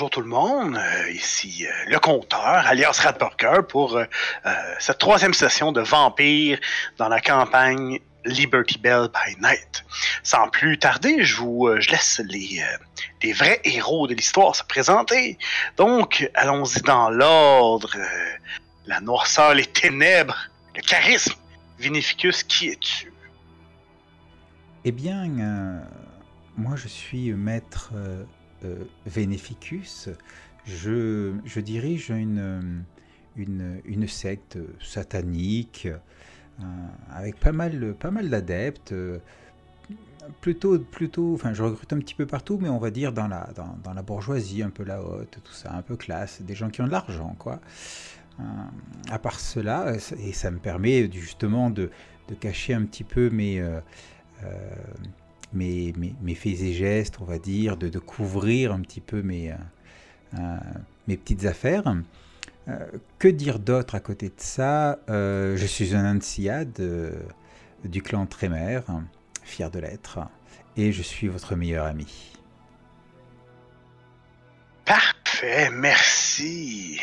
bonjour tout le monde. Euh, ici euh, le compteur, alias Radburger, pour euh, cette troisième session de Vampire dans la campagne Liberty Bell by Night. Sans plus tarder, je vous laisse les, les vrais héros de l'histoire se présenter. Donc, allons-y dans l'ordre. la noirceur, les ténèbres, le charisme. Vinificus, qui es-tu? Eh bien, moi je suis maître Vénéficus, je, dirige une, secte satanique euh, avec pas mal, pas mal d'adeptes. Euh, plutôt, plutôt, enfin, je recrute un petit peu partout, mais on va dire dans la, bourgeoisie, un peu la haute, tout ça, un peu classe, des gens qui ont de l'argent, quoi. à part cela, et ça me permet justement de cacher un petit peu mes, mes, mes, faits et gestes, on va dire, de, couvrir un petit peu mes, euh, euh, mes petites affaires. Euh, que dire d'autre à côté de ça? Je suis un Ansiad du clan Trémer, fier de l'être, et je suis votre meilleur ami. Parfait, merci.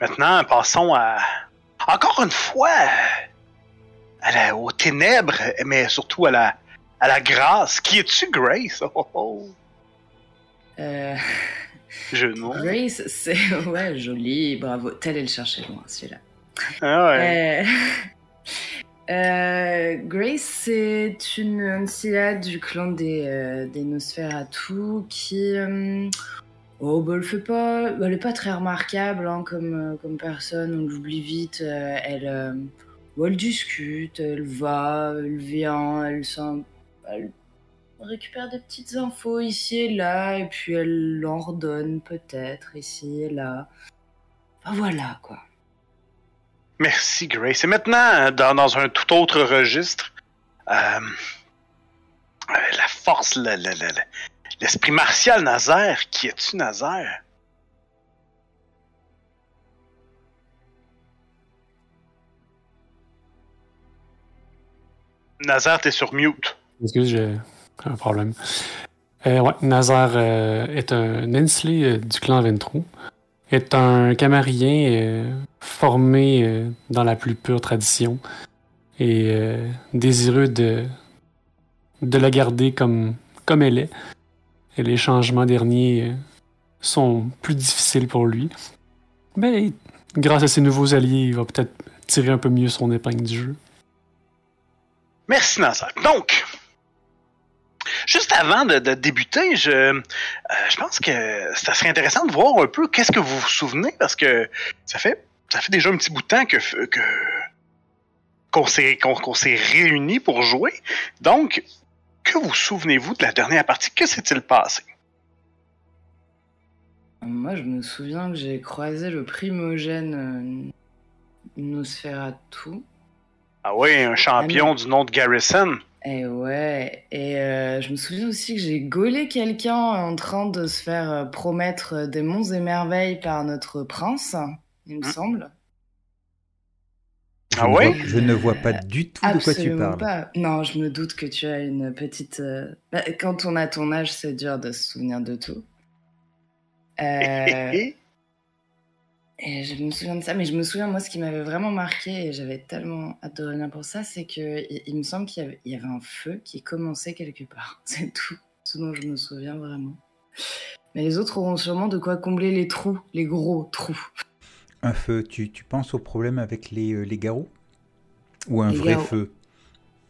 Maintenant, passons à... Encore une fois, aux ténèbres, mais surtout à la, à la grâce. Qui es-tu, Grace? Oh, oh, oh. Euh... Je. Grace, c'est ouais joli, bravo. Tel est le chercher loin, celui-là. Ah ouais. Euh... euh Grace, c'est une ancienne du clan des, euh, des Nosferatu qui. Euh, oh, bah, elle fait pas. Bah, elle est pas très remarquable hein, comme, comme personne, on l'oublie vite. elle, elle discute, elle va, elle vient, elle sent elle récupère des petites infos ici et là, et puis elle l'ordonne peut-être ici et là. Enfin, voilà, quoi. Merci, Grace. Et maintenant, dans, un tout autre registre, euh, la force, l'esprit martial Nazaire. Qui es-tu, Nazaire? Nazaire, t'es sur mute. Excuse, j'ai un problème. Euh, ouais, Nazar euh, est un Nensley euh, du clan Ventrou. Est un camarien euh, formé dans la plus pure tradition et désireux de, de la garder comme, comme elle est. Et les changements derniers sont plus difficiles pour lui. Mais grâce à ses nouveaux alliés, il va peut-être tirer un peu mieux son épingle du jeu. Merci Nazar. Donc, Juste avant de, débuter, je, euh, je pense que ça serait intéressant de voir un peu qu'est-ce que vous vous souvenez, parce que ça fait, ça fait déjà un petit bout de temps que, que qu'on s'est qu'on, s'est réunis pour jouer. Donc, que vous souvenez-vous de la dernière partie? Que s'est-il passé? Moi, je me souviens que j'ai croisé le primogène euh, Nosferatu. Ah oui, un champion du nom de Garrison. Et eh ouais, et euh, je me souviens aussi que j'ai gaulé quelqu'un en train de se faire euh, promettre des monts et merveilles par notre prince, il me hein semble. Ah ouais Je ne vois pas du tout de quoi tu parles. Pas. Non, je me doute que tu as une petite. Euh, bah, quand on a ton âge, c'est dur de se souvenir de tout. Euh... Et je me souviens de ça, mais je me souviens, moi, ce qui m'avait vraiment marqué, et j'avais tellement hâte de revenir pour ça, c'est qu'il il me semble qu'il y, y, avait un feu qui commençait quelque part. C'est tout ce dont je me souviens vraiment. Mais les autres auront sûrement de quoi combler les trous, les gros trous. Un feu, tu, tu penses au problème avec les, euh, les garrots Ou un vrai feu?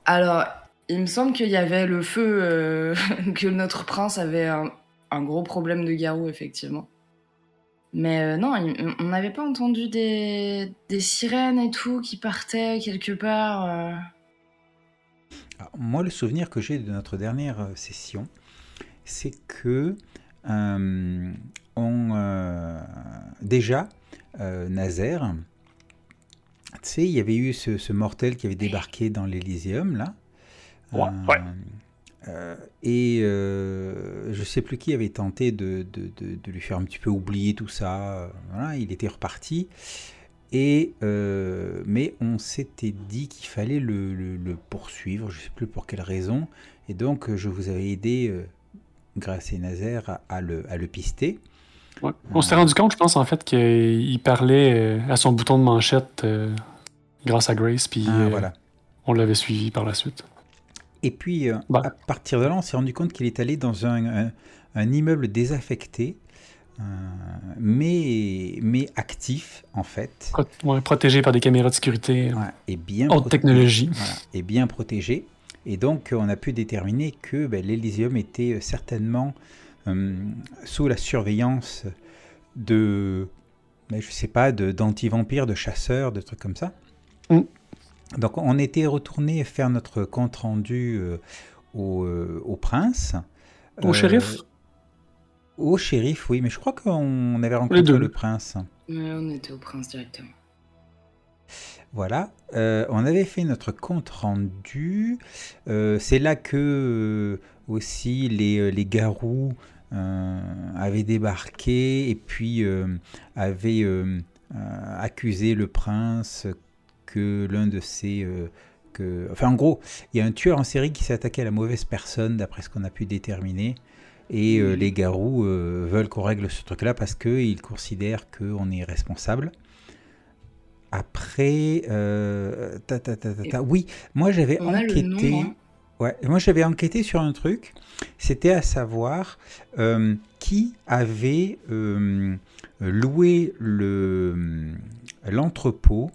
Alors, il me semble qu'il y avait le feu, euh, que notre prince avait un, un gros problème de garou, effectivement. Mais euh, non, on n'avait pas entendu des, sirènes et tout qui partaient quelque part. Euh. moi, le souvenir que j'ai de notre dernière euh, session, c'est que on, déjà, Nazaire, tu sais, il y avait eu ce, mortel qui avait débarqué dans l'Elyséum, là. ouais. Euh, et euh, je sais plus qui avait tenté de, de, de, lui faire un petit peu oublier tout ça. Voilà, il était reparti. Et, euh, mais on s'était dit qu'il fallait le, le, poursuivre, je ne sais plus pour quelle raison. Et donc je vous avais aidé Grace et Nazaire à, à le, à le pister. Ouais. On s'est rendu compte, je pense, en fait, qu'il parlait euh, à son bouton de manchette euh, grâce à Grace, puis Ah, euh, voilà. on l'avait suivi par la suite. Et puis, euh, Bah. à partir de là, on s'est rendu compte qu'il est allé dans un, un- un immeuble désaffecté, euh, mais, mais actif, en fait, Pro- ouais, protégé par des caméras de sécurité, Ouais, et bien haute technologie. Voilà, et bien protégé. Et donc, on a pu déterminer que ben, l'Elysium était euh, certainement euh, sous la surveillance de, ben, je sais pas, de- d'anti-vampires, de chasseurs, de trucs comme ça. Mm. Donc, on était retourné faire notre compte rendu euh, au, euh, au prince. Au Euh, shérif? Au shérif, oui, mais je crois qu'on avait rencontré le prince. On était au prince directement. Voilà, Euh, on avait fait notre compte rendu. Euh, c'est là que euh, aussi les, les garous euh, avaient débarqué et puis euh, avaient euh, euh, accusé le prince que l'un de ses... euh, que... Enfin, en gros, il y a un tueur en série qui s'est attaqué à la mauvaise personne, d'après ce qu'on a pu déterminer. Et euh, les garous euh, veulent qu'on règle ce truc-là parce qu'ils considèrent qu'on est responsable. Après, euh, ta, ta, ta, oui, moi j'avais enquêté. nom, hein. Ouais, moi j'avais enquêté sur un truc. C'était à savoir qui avait loué le l'entrepôt,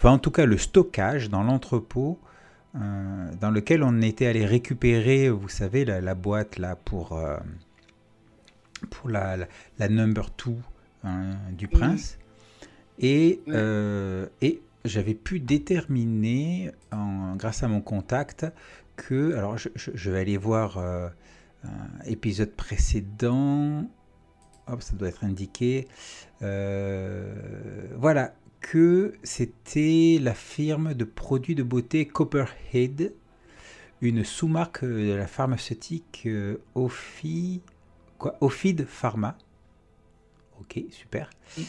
enfin en tout cas le stockage dans l'entrepôt euh, dans lequel on était allé récupérer, vous savez, la, la boîte là pour euh, pour la, la, la number 2 du prince. Et, euh, et j'avais pu déterminer, en- grâce à mon contact, que. Alors, je, je- je vais aller voir un épisode précédent. Hop, ça doit être indiqué. Voilà, que c'était la firme de produits de beauté Copperhead, une sous-marque de la pharmaceutique euh, Ophi, quoi, Ophid Pharma. Ok, super. Mm.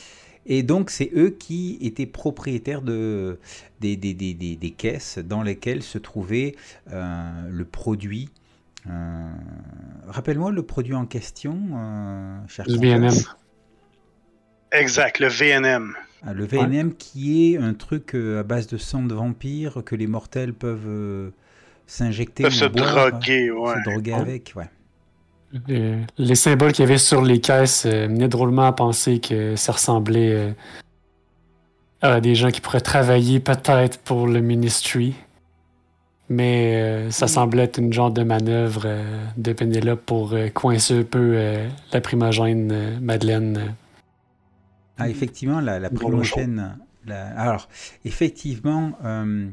Et donc, c'est eux qui étaient propriétaires de, des, des, des, des- des caisses dans lesquelles se trouvait euh, le produit. euh, Rappelle-moi le produit en question, euh, cher compteur. VNM. Exact, le VNM. Ah, le VNM qui est un truc euh, à base de sang de vampire que les mortels peuvent euh, s'injecter se boire, droguer, ouais. se droguer Ouais. avec, ouais. Euh, les symboles qu'il y avait sur les caisses euh, menaient drôlement à penser que ça ressemblait euh, à des gens qui pourraient travailler peut-être pour le ministry. Mais euh, ça semblait être une genre de manœuvre euh, de Penelope pour euh, coincer un peu euh, la primogène euh, Madeleine. Ah, effectivement, la, la alors, effectivement, euh,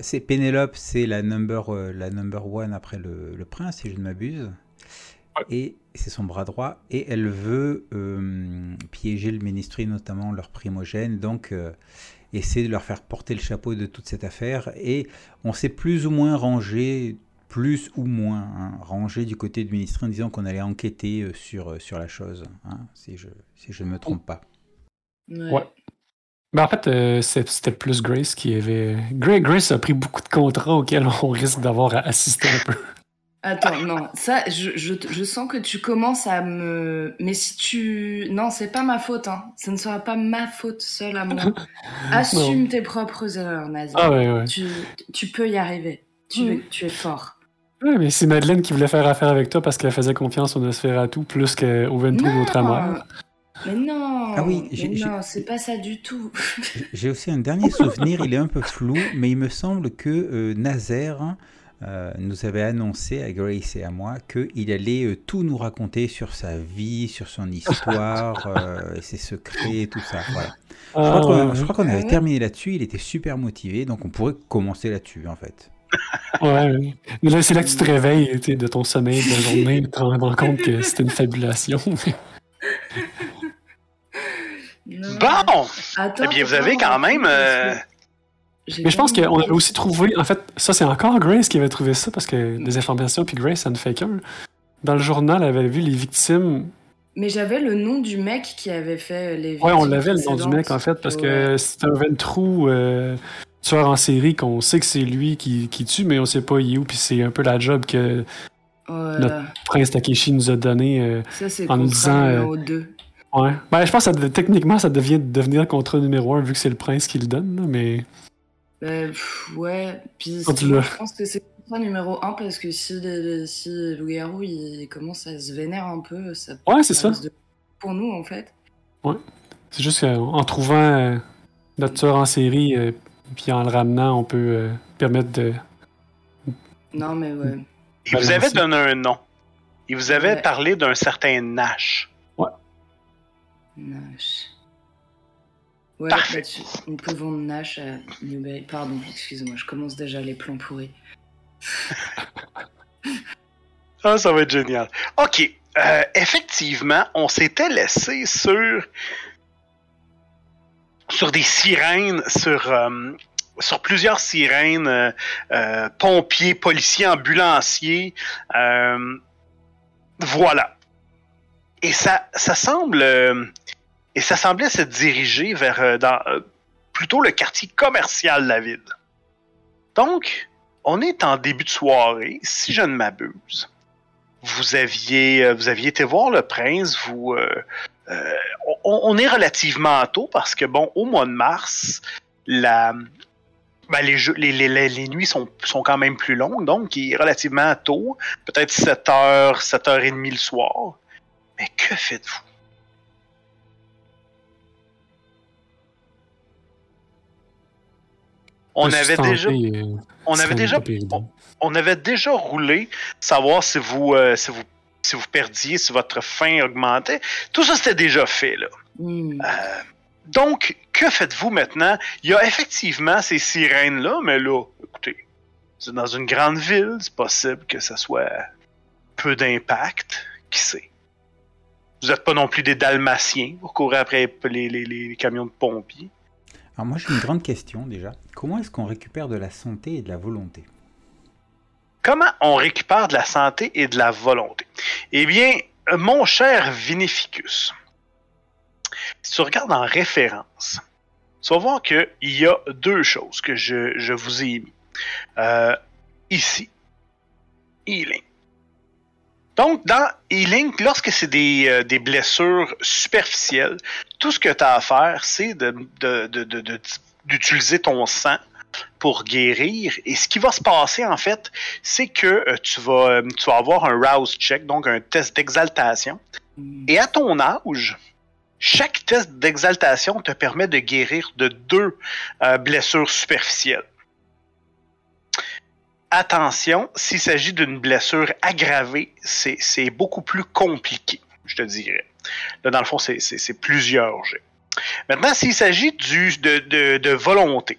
c'est Pénélope, c'est la number, euh, la number one après le, le prince, si je ne m'abuse. Ouais. Et c'est son bras droit. Et elle veut euh, piéger le ministry, notamment leur primogène. Donc, essayer de leur faire porter le chapeau de toute cette affaire. Et on s'est plus ou moins rangé, plus ou moins hein, rangé du côté du ministry en disant qu'on allait enquêter sur, sur la chose, hein, si je si je ne me trompe pas. Ouais. Ben, en fait, euh, c'était plus Grace qui avait. Gra- Grace a pris beaucoup de contrats auxquels on risque d'avoir à assister un peu. Attends, non, ça, je, je, je sens que tu commences à me. Mais si tu. Non, c'est pas ma faute, hein. Ce ne sera pas ma faute seule à moi. Assume tes propres erreurs, Nazi. Ah ouais, ouais. tu, tu peux y arriver. Tu, Mm. tu es fort. Ouais, mais c'est Madeleine qui voulait faire affaire avec toi parce qu'elle faisait confiance au Nosferatu plus qu'au d'autre amère. Mais non, Ah oui, mais non, c'est pas ça du tout. J'ai aussi un dernier souvenir, il est un peu flou, mais il me semble que euh, Nazaire euh, nous avait annoncé à Grace et à moi qu'il allait euh, tout nous raconter sur sa vie, sur son histoire, euh, et ses secrets et tout ça. Voilà. Je crois Ah, ouais, crois qu'on Ah avait ouais terminé là-dessus, il était super motivé, donc on pourrait commencer là-dessus en fait. ouais. Mais là, c'est là que tu te réveilles de ton sommeil de la journée et tu te rends compte que c'était une fabulation. Non. Bon! Attends, Eh bien, vous avez quand même. euh, Mais je pense qu'on avait aussi trouvé. En fait, ça, c'est encore Grace qui avait trouvé ça parce que des informations, puis Grace, ça ne fait qu'un. Dans le journal, elle avait vu les victimes. Mais j'avais le nom du mec qui avait fait les. Ouais, on victimes l'avait le nom du mec en fait parce Ouais. que c'est un ventrou euh, tueur en série qu'on sait que c'est lui qui, qui tue, mais on sait pas il est où. Puis c'est un peu la job que Notre-. Prince Takeshi nous a donné. euh, Ça, c'est en nous disant, euh, numéro 2. Ouais. Ben, je pense que ça, techniquement, ça devient devenir contrat numéro 1 vu que c'est le prince qui le donne, là, mais. Bah, pff, ouais, puis je pense que c'est contrat numéro 1 parce que si, le- si loup-garou il commence à se vénère un peu, ça Ouais, c'est ça. de- Pour nous, en fait. C'est juste qu'en trouvant euh, notre tueur en série, euh, puis en le ramenant, on peut euh, permettre de. Non, mais ouais. Il vous avait donné un nom. Il vous avait Ouais. parlé d'un certain Nash. Nash. Ouais, Parfait. bah, tu- on peut vendre Nash à Newberry. Pardon, excuse-moi, je commence déjà les plans pourris. Ah, ça va être génial. OK. Euh, effectivement, on s'était laissé sur sur des sirènes, sur euh, sur plusieurs sirènes, euh, pompiers, policiers, ambulanciers. voilà. Et ça, ça semble euh, et ça semblait se diriger vers euh, euh, plutôt le quartier commercial de la ville. Donc, on est en début de soirée, si je ne m'abuse vous aviez, vous aviez été voir le prince, vous, on, est relativement tôt parce que bon, au mois de mars, la, ben, les, les, les, les- nuits sont, sont quand même plus longues, donc il est relativement tôt, peut-être 7 heures, 7 heures et demie le soir. Mais que faites-vous? On avait déjà, euh, on avait déjà, on avait déjà roulé, savoir si vous, euh, si vous, si vous perdiez, si votre faim augmentait. Tout ça, c'était déjà fait, là. Hmm. Euh, donc, que faites-vous maintenant? Il y a effectivement ces sirènes-là, mais là, écoutez, c'est dans une grande ville, c'est possible que ça soit peu d'impact, qui sait. Vous n'êtes pas non plus des dalmatiens, vous courez après les, les- les camions de pompiers. Alors moi j'ai une grande question déjà. Comment est-ce qu'on récupère de la santé et de la volonté? Comment on récupère de la santé et de la volonté? Eh bien, euh, mon cher Vinificus, si tu regardes en référence, tu vas voir qu'il y a deux choses que je, je vous ai mis. Euh, ici, healing. Donc, dans healing, lorsque c'est des, euh, des blessures superficielles, tout ce que tu as à faire, c'est d'utiliser ton sang pour guérir. Et ce qui va se passer, en fait, c'est que euh, tu, vas, euh, tu vas avoir un rouse check, donc un test d'exaltation. Hmm. Et à ton âge, chaque test d'exaltation te permet de guérir de deux blessures superficielles. Attention, s'il s'agit d'une blessure aggravée, c'est beaucoup plus compliqué, je te dirais. Là, dans le fond, c'est- plusieurs jets. Maintenant, s'il s'agit de, volonté,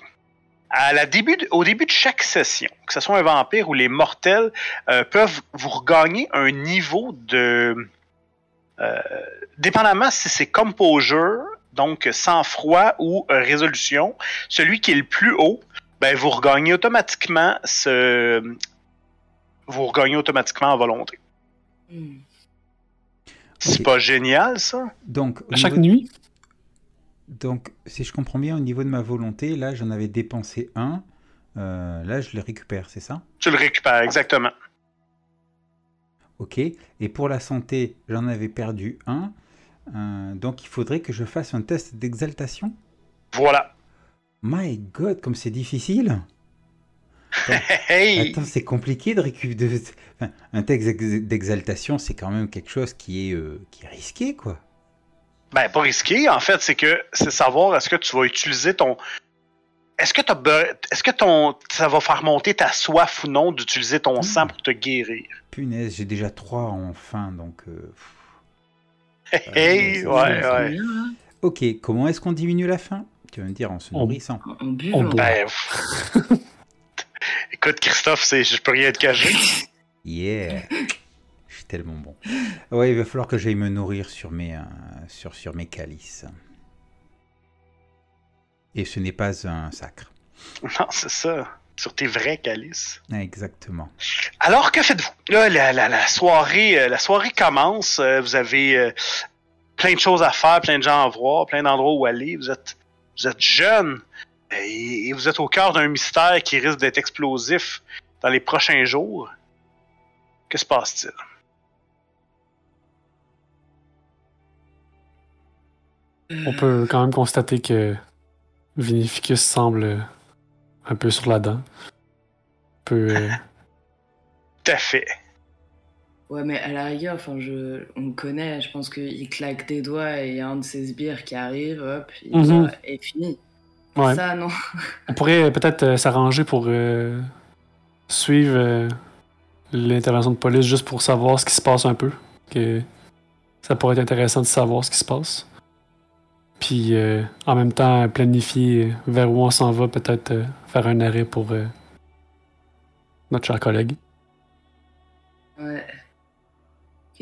au début de chaque session, que ce soit un vampire ou les mortels, euh, peuvent vous regagner un niveau de... euh, dépendamment si c'est composure, donc sang-froid ou euh, résolution, celui qui est le plus haut, ben, vous regagnez automatiquement ce... Vous regagnez automatiquement en volonté. Hmm. C'est pas génial, ça? Donc, À chaque nuit, donc si je comprends bien au niveau de ma volonté, là j'en avais dépensé un, euh, là je le récupère, c'est ça? Tu le récupères, exactement. Ok. Et pour la santé, j'en avais perdu un. Euh, donc il faudrait que je fasse un test d'exaltation? Voilà. My God, comme c'est difficile. Hey! Attends, c'est compliqué de récupérer. Enfin, un test d'ex- d'exaltation, c'est quand même quelque chose qui est, euh, qui est risqué, quoi. Ben, pas risqué, en fait, c'est que c'est savoir est-ce que tu vas utiliser ton. Est-ce que, est-ce que ton... ça va faire monter ta soif ou non d'utiliser ton Hmm. sang pour te guérir? Punaise, j'ai déjà trois en fin, donc. euh, pff. Hey, c'est ouais, ouais. Bien, là. Ok, comment est-ce qu'on diminue la faim? Tu vas me dire en se nourrissant. En buvant. Ben. Écoute, Christophe, c'est... je peux rien te cacher. Yeah Je suis tellement bon. Ouais, il va falloir que j'aille me nourrir sur mes, euh, sur, sur mes calices. Et ce n'est pas un sacre. non, c'est ça. Sur tes vrais calices. Exactement. Alors, que faites-vous? Là, la, la- la soirée, euh, la soirée commence. euh, Vous avez plein de choses à faire, plein de gens à voir, plein d'endroits où aller. Vous êtes, vous êtes jeune et, et vous êtes au cœur d'un mystère qui risque d'être explosif dans les prochains jours. Que se passe-t-il? On peut quand même constater que Vinificus semble un peu sur la dent. Un peu. euh, Tout à fait. Ouais, mais à la rigueur, enfin, je, on le connaît, je pense qu'il claque des doigts et il y a un de ses sbires qui arrive, hop, il Mhm. va- et fini. ouais. Ça, non. On pourrait peut-être euh, s'arranger pour euh, suivre euh, l'intervention de police juste pour savoir ce qui se passe un peu. Que ça pourrait être intéressant de savoir ce qui se passe. Puis euh, en même temps, planifier vers où on s'en va, peut-être euh, faire un arrêt pour euh, notre cher collègue. Ouais.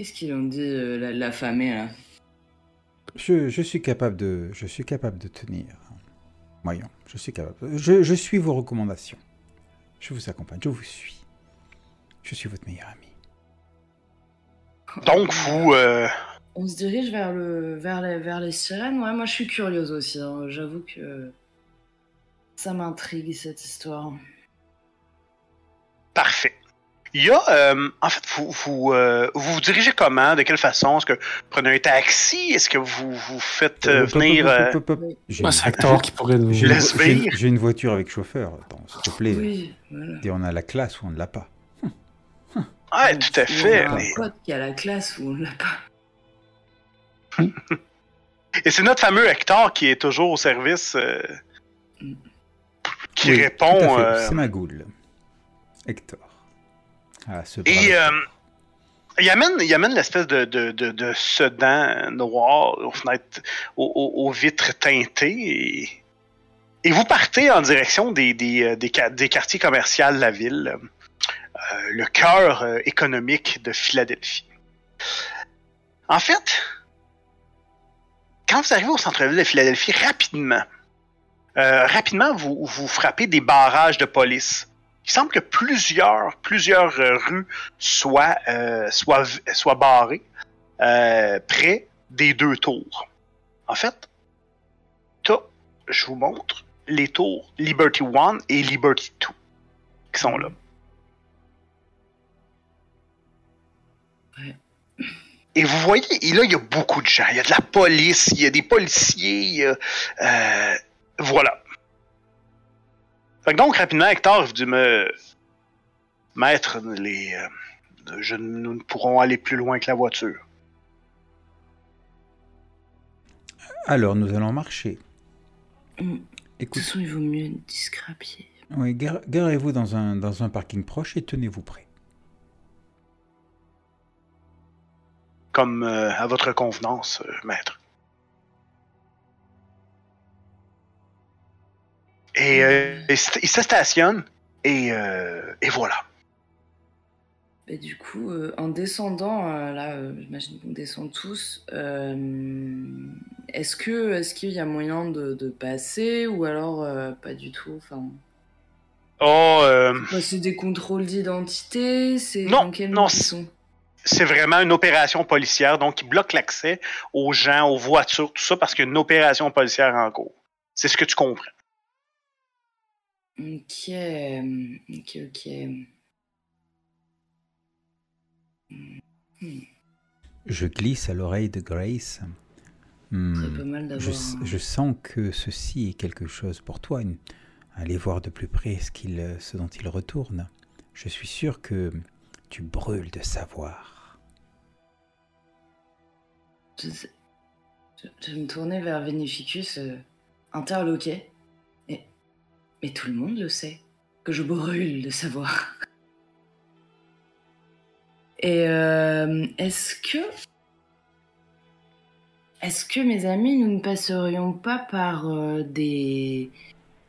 Qu'est-ce qu'ils ont dit, euh, la, la famille, là? Je, je suis capable de, je suis capable de tenir. Voyons, je suis capable. Je, je suis vos recommandations. Je vous accompagne, je vous suis. Je suis votre meilleur ami. Donc, vous. euh, On se dirige vers, le, vers, les, vers les sirènes. Ouais, moi, je suis curieuse aussi. hein. J'avoue que ça m'intrigue, cette histoire. Parfait. Il y a, euh, en fait, vous vous, euh, vous vous dirigez comment? De quelle façon? Est-ce que vous prenez un taxi? Est-ce que vous vous faites euh, venir... euh, J'ai c'est Hector qui pourrait nous. j'ai une, voiture avec chauffeur. Attends, s'il te plaît. Oui, voilà. Et on a la classe ou on ne l'a pas. Ouais, tout à fait. On a mais- un pote qui a la classe où on l'a pas. Et c'est notre fameux Hector qui est toujours au service, euh, qui Oui, répond... euh, C'est ma goule. Hector. Ah, ce Et euh, il amène, il amène l'espèce de, de, de, de sedan noir aux fenêtres, aux, aux- aux vitres teintées. Et, et vous partez en direction des, des, euh, des, ca- des quartiers commerciaux de la ville, euh, le cœur économique de Philadelphie. En fait, quand vous arrivez au centre-ville de Philadelphie, rapidement, euh, rapidement, vous, vous frappez des barrages de police. Il semble que plusieurs, plusieurs euh, rues soient, euh, soient, soient barrées euh, près des deux tours. En fait, je vous montre, les tours Liberty One et Liberty Two qui sont là. Ouais. Et vous voyez, et là, il y a beaucoup de gens. Il y a de la police, il y a des policiers, il y a, euh, voilà. Fait que donc, rapidement, Hector, vous dit, me... Maître, les, euh, je, nous ne pourrons aller plus loin que la voiture. Alors, nous allons marcher. Mm. De toute façon, il vaut mieux être discret à pied. oui, gar- garez-vous dans un, dans un parking proche et tenez-vous prêt. Comme euh, à votre convenance, euh, maître. Et euh, se il se stationne, et, euh, et voilà. Et du coup, euh, en descendant, euh, là, j'imagine qu'on descend tous, est-ce que est-ce qu'il y a moyen de, de passer ou alors pas du tout enfin, Oh, C'est des contrôles d'identité C'est Non, non, c'est- vraiment une opération policière, donc il bloque l'accès aux gens, aux voitures, tout ça, parce qu'il y a une opération policière en cours. C'est ce que tu comprends. Ok, euh, ok, ok. Je glisse à l'oreille de Grace. Hmm, pas mal d'avoir. je, je sens que ceci est quelque chose pour toi. Allez voir de plus près ce, qu'il, ce dont il retourne. Je suis sûr que tu brûles de savoir. Je, je- je me tournais vers Vénéficus, euh, interloqué. Mais tout le monde le sait, que je brûle de savoir. Et euh, est-ce que. Est-ce que mes amis, nous ne passerions pas par euh, des,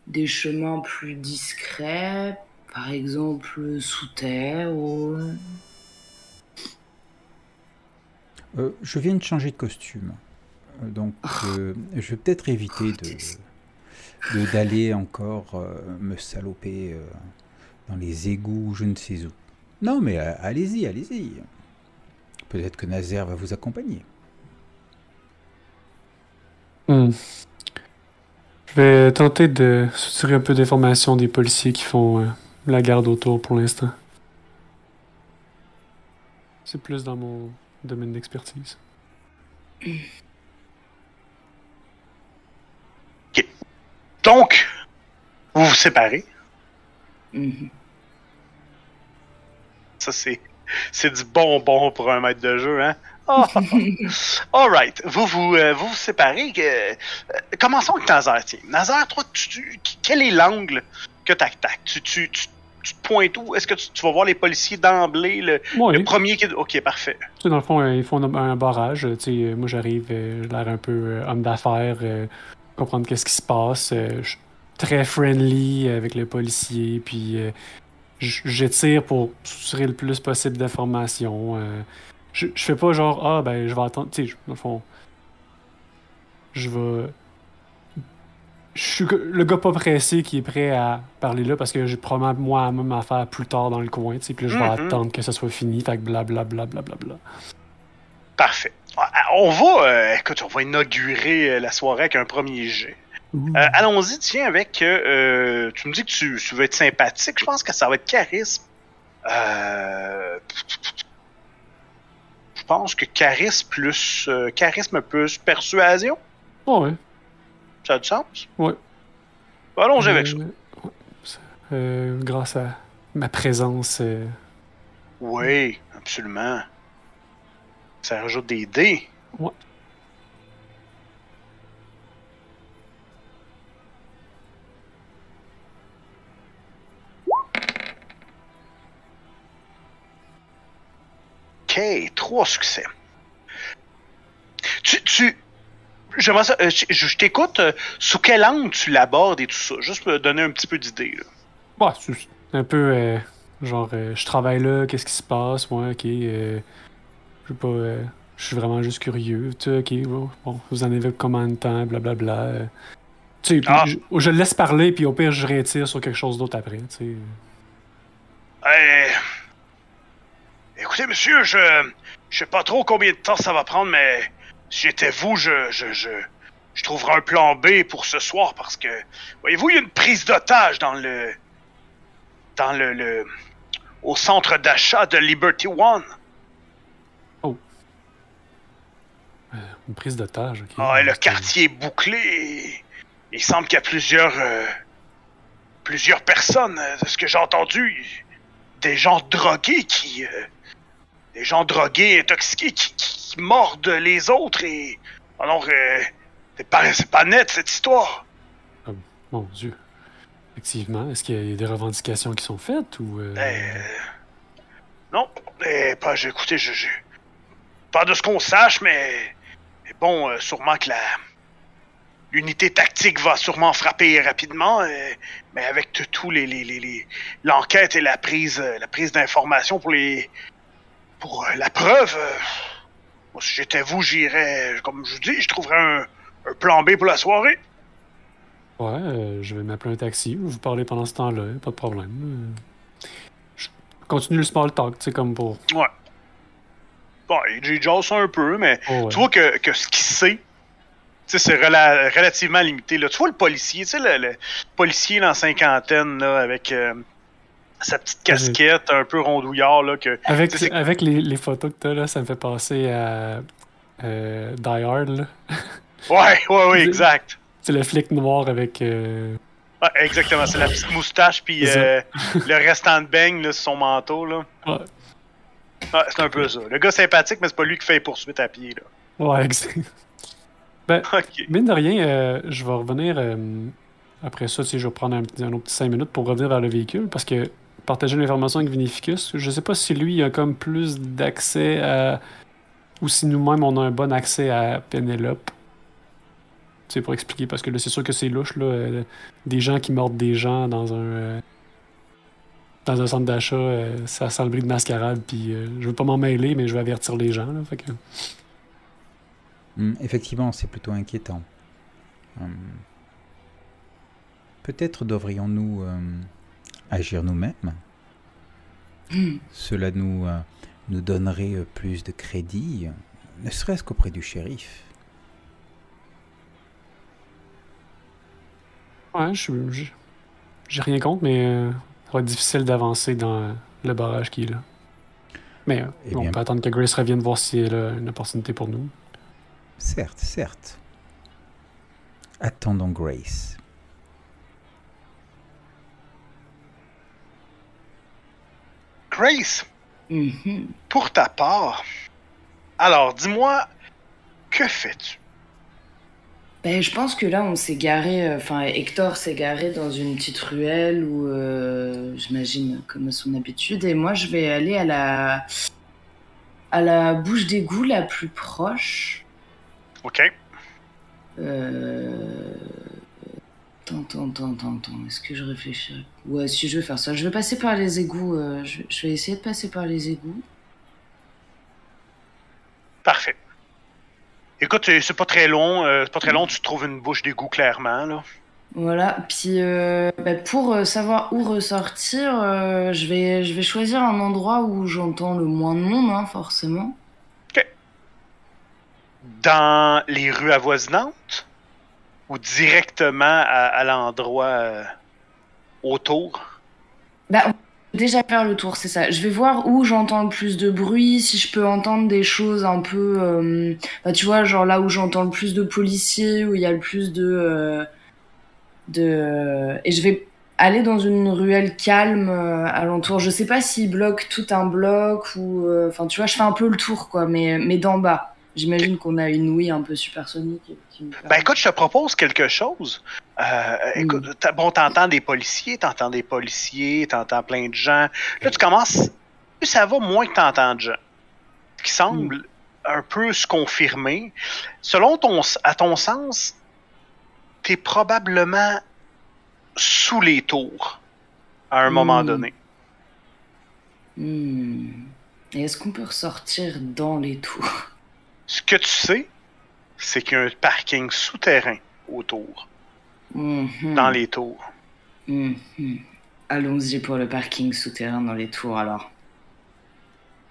des chemins plus discrets, par exemple sous terre ou. Euh, je viens de changer de costume. Donc, euh, je vais peut-être éviter de, de- d'aller encore euh, me saloper euh, dans les égouts, ou je ne sais où. Non, mais euh, allez-y, allez-y. Peut-être que Nazaire va vous accompagner. Hmm. Je vais tenter de soutirer un peu d'informations des policiers qui font euh, la garde autour pour l'instant. C'est plus dans mon domaine d'expertise. Donc, vous vous séparez. Mhm. Ça, c'est, c'est du bonbon pour un maître de jeu, hein? Ah! Alright. Vous vous, euh, vous vous séparez. euh, commençons avec Nazar. Tiens. Nazar, toi, tu, tu- quel est l'angle que tu attaques? Tu, tu, tu, tu te pointes où? Est-ce que tu, tu vas voir les policiers d'emblée? Le, premier qui... Ok, parfait. tu sais, dans le fond, euh, ils font un, un barrage. Tu sais, moi, j'arrive, euh, j'ai l'air un peu euh, homme d'affaires, euh, comprendre qu'est-ce qui se passe. euh, je suis très friendly avec le policier, puis euh, j'étire pour soutirer le plus possible d'informations. euh, je, je fais pas genre, ah, ben, je vais attendre. Tu sais, dans le fond, je vais. Je suis le gars pas pressé qui est prêt à parler là parce que j'ai probablement moi-même à faire plus tard dans le coin, tu sais, puis là, je vais Mhm. attendre que ça soit fini, fait que blablabla, blablabla. Parfait. Ah, On va, euh, écoute, on va inaugurer euh, la soirée avec un premier jet. Euh, Allons-y, tiens, avec. euh, euh, tu me dis que tu, tu veux être sympathique. Je pense que ça va être charisme. Euh, je pense que charisme plus. euh, charisme plus persuasion. Oh, ouais. Ça a du sens? Ouais. Allons-y avec ça. Euh, euh, grâce à ma présence. euh, Oui, absolument. Ça rajoute des dés. Ouais. Ok, trois succès. Tu, tu, j'aimerais ça, euh, je, je t'écoute. euh, sous quel angle tu l'abordes et tout ça, juste pour me donner un petit peu d'idée. Ouais, c'est c'est un peu. euh, genre, euh, je travaille là, qu'est-ce qui se passe? Ouais, ok. Euh, je sais pas. euh, je suis vraiment juste curieux. Tu sais, ok, bon, bon, vous en avez combien de temps? Blablabla. euh. tu sais, Ah. je, je le laisse parler, puis au pire, je rétire sur quelque chose d'autre après. Tu sais. Écoutez, monsieur, je, je sais pas trop combien de temps ça va prendre, mais si j'étais vous, je, je, je, je trouverais un plan B pour ce soir parce que, voyez-vous, il y a une prise d'otage dans le, dans le, le, au centre d'achat de Liberty One. Euh, une prise d'otage, ok. Ah, le quartier est bouclé. il semble qu'il y a plusieurs, euh, plusieurs personnes, euh, de ce que j'ai entendu, des gens drogués qui, euh, des gens drogués, intoxiqués qui, mordent les autres et alors euh, c'est pas, net cette histoire. Mon Dieu. Effectivement. Est-ce qu'il y a des revendications qui sont faites ou. euh, Euh, non, eh, pas, j'ai écouté, je, je- pas de ce qu'on sache, mais bon, euh, sûrement que la l'unité tactique va sûrement frapper rapidement, euh, mais avec tous les les- les- l'enquête et la prise euh, la prise d'informations pour les pour la preuve. moi, si j'étais vous, j'irais, comme je vous dis, je trouverais un, un plan B pour la soirée. Ouais, euh, je vais m'appeler un taxi. Vous parlez pendant ce temps-là, pas de problème. Euh, Je continue le small talk, tu sais, comme pour. Ouais. Bon, déjà ça un peu, mais Oh, ouais. tu vois que, que ce qu'il sait, tu sais, c'est rela- relativement limité. Là. Tu vois le policier, tu sais, le, le policier dans la cinquantaine, là, avec euh, sa petite casquette un peu rondouillard, là, que... Avec, Tu avec les, les photos que t'as là, ça me fait penser à euh, Die Hard, là. Ouais, ouais, ouais, exact. C'est le flic noir avec. euh, Ouais, exactement, c'est la petite moustache, puis euh, le restant de beigne, là, sur son manteau, là. Ouais, Ouais, c'est un peu ça. Le gars sympathique, mais c'est pas lui qui fait les poursuites à pied, là. ouais, exact. Ben, mine de rien, euh, je vais revenir. euh, après ça, sais, je vais prendre un, petit- un autre petit 5 minutes pour revenir vers le véhicule parce que partager l'information avec Vinificus, je sais pas si lui il a comme plus d'accès à. ou si nous-mêmes on a un bon accès à Penelope. Tu sais, pour expliquer, parce que là, c'est sûr que c'est louche, là. euh, des gens qui mordent des gens dans un. Dans un centre d'achat, euh, ça sent le bruit de mascarade, puis euh, je veux pas m'en mêler, mais je vais avertir les gens, là. Fait que. Hmm, effectivement, c'est plutôt inquiétant. Hum, Peut-être devrions-nous euh, agir nous-mêmes. Hmm. Cela nous, euh, nous donnerait euh, plus de crédit, ne serait-ce qu'auprès du shérif. Ouais, je J'ai rien contre, mais euh, ça va être difficile d'avancer dans le barrage qui est là. Mais euh, Eh on bien. peut attendre que Grace revienne voir si elle a une opportunité pour nous. Certes, certes. Attendons Grace. Grace, Mhm. pour ta part, alors dis-moi, que fais-tu? Ben, je pense que là, on s'est garé, euh, enfin, Hector s'est garé dans une petite ruelle où, euh, j'imagine, comme à son habitude, et moi, je vais aller à la, à la bouche d'égout la plus proche. OK. Euh... Attends, attends, attends, attends, attends, est-ce que je réfléchis? Ouais, si je vais faire ça, je vais passer par les égouts, euh, je, je vais essayer de passer par les égouts. Parfait. Écoute, c'est pas très long. euh, c'est pas très long, tu trouves une bouche d'égout clairement, là. Voilà, puis euh, bah, pour euh, savoir où ressortir, euh, je, vais, je vais choisir un endroit où j'entends le moins de monde, hein, forcément. Dans les rues avoisinantes? Ou directement à, à l'endroit autour? Bah, déjà faire le tour, c'est ça. Je vais voir où j'entends le plus de bruit, si je peux entendre des choses un peu... euh, bah, tu vois, genre là où j'entends le plus de policiers, où il y a le plus de... euh, de... Et je vais aller dans une ruelle calme euh, alentour. Je sais pas s'ils bloquent tout un bloc ou... euh, Enfin, tu vois, je fais un peu le tour, quoi, mais, mais d'en bas. J'imagine qu'on a une ouïe un peu supersonique. Qui Ben écoute, je te propose quelque chose. Euh, écoute, t'as- bon, t'entends des policiers, t'entends des policiers, t'entends plein de gens. Là, tu commences. Plus ça va, moins que t'entends de gens. Ce qui semble un peu se confirmer. Selon ton, à ton sens, t'es probablement sous les tours à un moment Hmm. donné. Hmm. Est-ce qu'on peut ressortir dans les tours? Ce que tu sais, c'est qu'il y a un parking souterrain autour, Mhm. dans les tours. Mhm. Allons-y pour le parking souterrain dans les tours alors.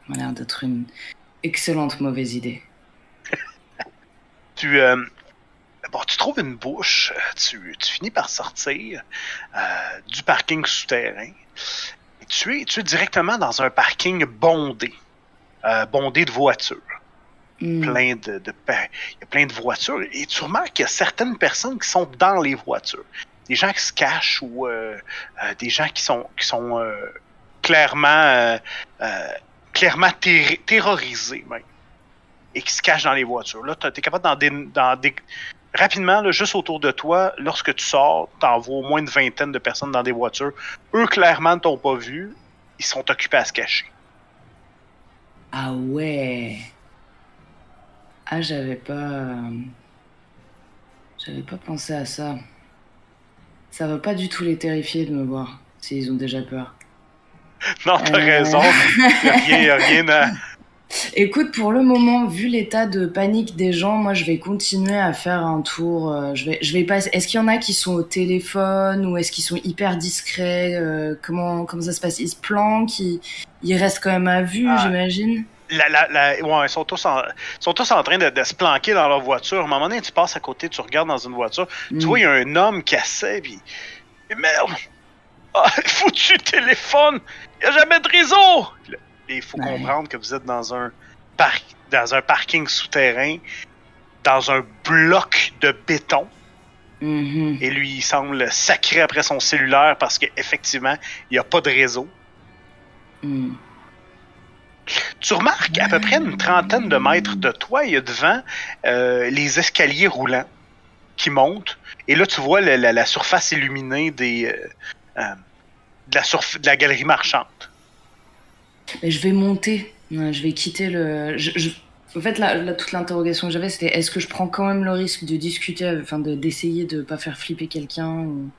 Ça a l'air d'être une excellente mauvaise idée. tu, euh, bon, tu trouves une bouche, tu, tu finis par sortir euh, du parking souterrain. Et tu, es, tu es directement dans un parking bondé, euh, bondé de voitures. Hmm. Plein de, de il y a plein de voitures. Et tu remarques qu'il y a certaines personnes qui sont dans les voitures. Des gens qui se cachent ou euh, euh, des gens qui sont, qui sont euh, clairement, clairement terrorisés même et qui se cachent dans les voitures. Là, tu es capable d'en dé- d'en dé- rapidement, là, juste autour de toi, lorsque tu sors, t'en vois au moins une vingtaine de personnes dans des voitures. Eux, clairement, ne t'ont pas vu. Ils sont occupés à se cacher. Ah ouais. Ah, j'avais pas. euh, J'avais pas pensé à ça. Ça va pas du tout les terrifier de me voir, s'ils ont déjà peur. Non, t'as Euh. raison. Rien, rien à... Écoute, pour le moment, vu l'état de panique des gens, moi je vais continuer à faire un tour. euh, je vais, je vais passer. Est-ce qu'il y en a qui sont au téléphone ou est-ce qu'ils sont hyper discrets euh, comment, comment ça se passe? Ils se planquent Ils, ils restent quand même à vue, Ah. j'imagine? La, la, la- ouais, ils sont tous en, sont tous en train de, de se planquer dans leur voiture. À un moment donné, tu passes à côté, tu regardes dans une voiture, tu Mm. vois, il y a un homme qui essaie, puis... Merde! Ah, foutu téléphone! Il n'y a jamais de réseau! Il faut Ouais. comprendre que vous êtes dans un, par- dans un parking souterrain, dans un bloc de béton, Mhm. et lui, il semble sacré après son cellulaire parce qu'effectivement, il n'y a pas de réseau. Mm. Tu remarques à peu près une trentaine de mètres de toi, il y a devant euh, les escaliers roulants qui montent. Et là, tu vois la, la- la surface illuminée des, euh, euh, de, la surf- de la galerie marchande. Mais je vais monter. Je vais quitter le. je- je- En fait, là, là, toute l'interrogation que j'avais, c'était est-ce que je prends quand même le risque de discuter, enfin, de- d'essayer de pas faire flipper quelqu'un ou...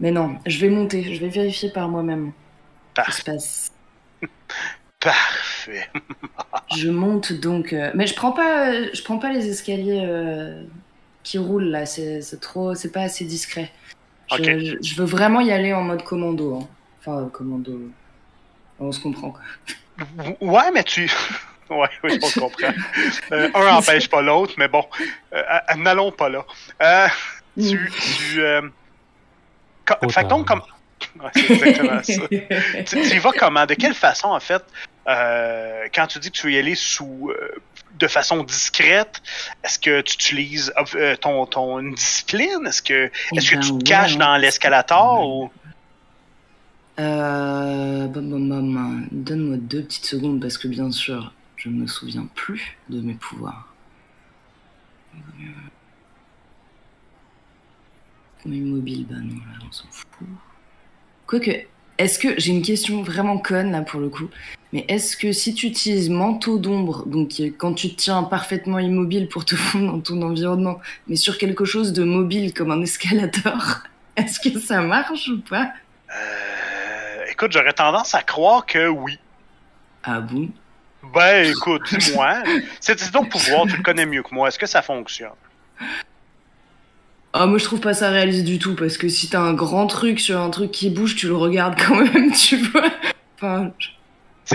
Mais non, je vais monter. Je vais vérifier par moi-même ce qui se Parfait. passe. Parfait. Je monte donc, euh, mais je prends pas, euh, je prends pas les escaliers euh, qui roulent là. C'est trop, c'est pas assez discret. Je, Ok. je- je veux vraiment y aller en mode commando. hein. Enfin, commando. On se comprend quoi. Ouais, mais tu. Ouais, oui, on comprend. Euh, un n'empêche pas l'autre, mais bon, n'allons pas là. Euh, tu. tu euh, fait que donc, comme. Ouais, c'est exactement ça. tu, tu y vas comment? De quelle façon, en fait, euh, quand tu dis que tu veux y aller sous euh, de façon discrète, est-ce que tu utilises euh, ton, ton une discipline? Est-ce que Eh est-ce que ben tu te ouais, caches dans l'escalator ou? Euh. Donne-moi deux petites secondes parce que bien sûr, je me souviens plus de mes pouvoirs. Immobile, bah non, là, on s'en fout. Quoique, est-ce que j'ai une question vraiment conne là pour le coup, mais est-ce que si tu utilises manteau d'ombre, donc euh, quand tu te tiens parfaitement immobile pour te fondre dans ton environnement, mais sur quelque chose de mobile comme un escalator, est-ce que ça marche ou pas? Euh, écoute, j'aurais tendance à croire que oui. Ah bon? Ben, écoute, dis-moi. C'est c'est ton pouvoir, tu le connais mieux que moi. Est-ce que ça fonctionne? Ah, moi je trouve pas ça réaliste du tout parce que si t'as un grand truc sur un truc qui bouge, tu le regardes quand même, tu vois. Enfin, je-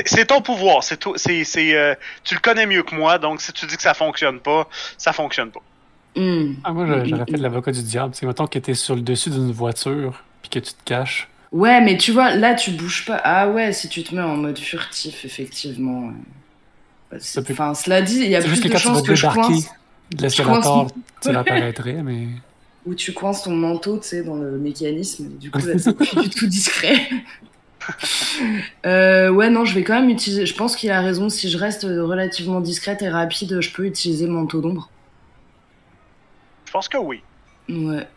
C'est ton pouvoir. C'est tout- c'est c'est, euh, tu le connais mieux que moi, donc si tu dis que ça fonctionne pas, ça fonctionne pas. Hmm. Ah, moi, je- j'aurais fait de l'avocat du diable. C'est mettons que t'es sur le dessus d'une voiture, puis que tu te caches. Ouais, mais tu vois, là tu bouges pas. Ah ouais, si tu te mets en mode furtif, effectivement. bah, Enfin, cela dit, il y a plus juste que de quand tu vas chances que je débarquer coince. de l'escalator, tu l'apparaîtrais, mais. Ou tu coinces ton manteau, tu sais, dans le mécanisme. et Du coup, là, c'est plus du tout discret. Euh, ouais, non, je vais quand même utiliser. Je pense qu'il a raison. Si je reste relativement discrète et rapide, je peux utiliser le manteau d'ombre. Je pense que oui. Ouais.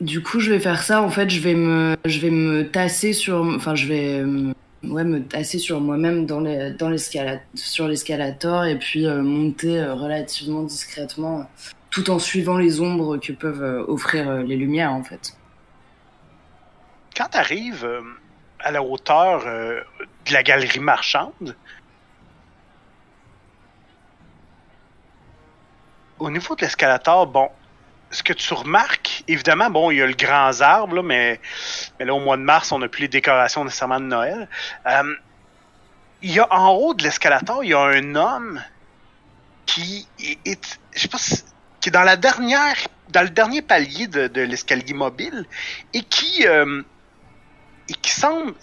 Du coup, je vais faire ça. En fait, je vais me, je vais me tasser sur, enfin, je vais, me- ouais, me tasser sur moi-même dans les, dans l'escalade, sur l'escalator et puis euh, monter euh, relativement discrètement, euh, tout en suivant les ombres que peuvent euh, offrir euh, les lumières, en fait. Quand tu arrives à la hauteur euh, de la galerie marchande, au niveau de l'escalator, bon, ce que tu remarques, évidemment, bon, il y a le grand arbre, là, mais, mais là, au mois de mars, on n'a plus les décorations nécessairement de Noël. Euh, il y a en haut de l'escalator, il y a un homme qui est, je sais pas qui est dans le dernier palier de, l'escalier mobile et qui, euh, et qui semble,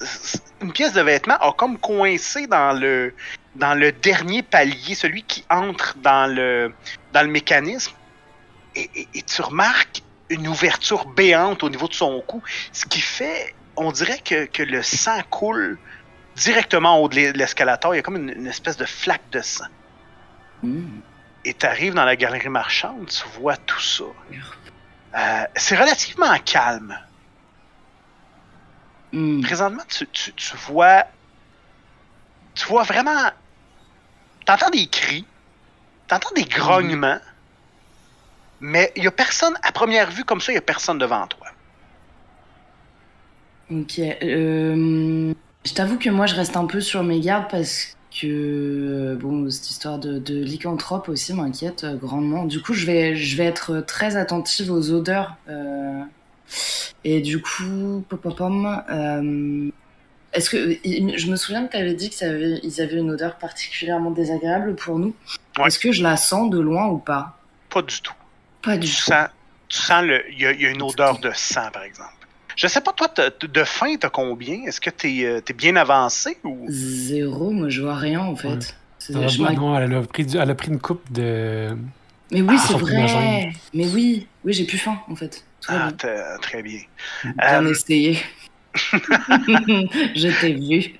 une pièce de vêtement a comme coincé dans le, dans le dernier palier, celui qui entre dans le, dans le mécanisme. Et, tu remarques une ouverture béante au niveau de son cou, ce qui fait, on dirait que, que le sang coule directement en haut de l'es- de l'escalator. Il y a comme une, espèce de flaque de sang. Hmm. Et tu arrives dans la galerie marchande, tu vois tout ça. Euh, c'est relativement calme. Hmm. présentement, tu, tu, tu vois. Tu vois vraiment. T'entends des cris. T'entends des grognements. Mais il y a personne, à première vue, comme ça, il y a personne devant toi. Ok. euh, je t'avoue que moi, je reste un peu sur mes gardes parce que bon, cette histoire de, de lycanthrope aussi m'inquiète euh, grandement. Du coup, je vais, je vais être très attentive aux odeurs. euh, et du coup, pom, pom, euh, est-ce que je me souviens que tu avais dit qu'ils avaient, ils avaient une odeur particulièrement désagréable pour nous. Ouais. Est-ce que je la sens de loin ou pas? Pas du tout. Pas du Tu tout. sens, tu sens le. Il y a, il y a une odeur de sang, par exemple. Je sais pas, toi, t'as- de faim, t'as combien? Est-ce que t'es euh, t'es bien avancé ou? Zéro, moi je vois rien en fait. Ouais. Ah, je non, elle a, pris du- elle a pris une coupe de. Mais oui, Ah, c'est vrai. Mais oui, oui, j'ai plus faim en fait. Tout Ah, bien. très bien. Bien Euh, essayé. je t'ai vu.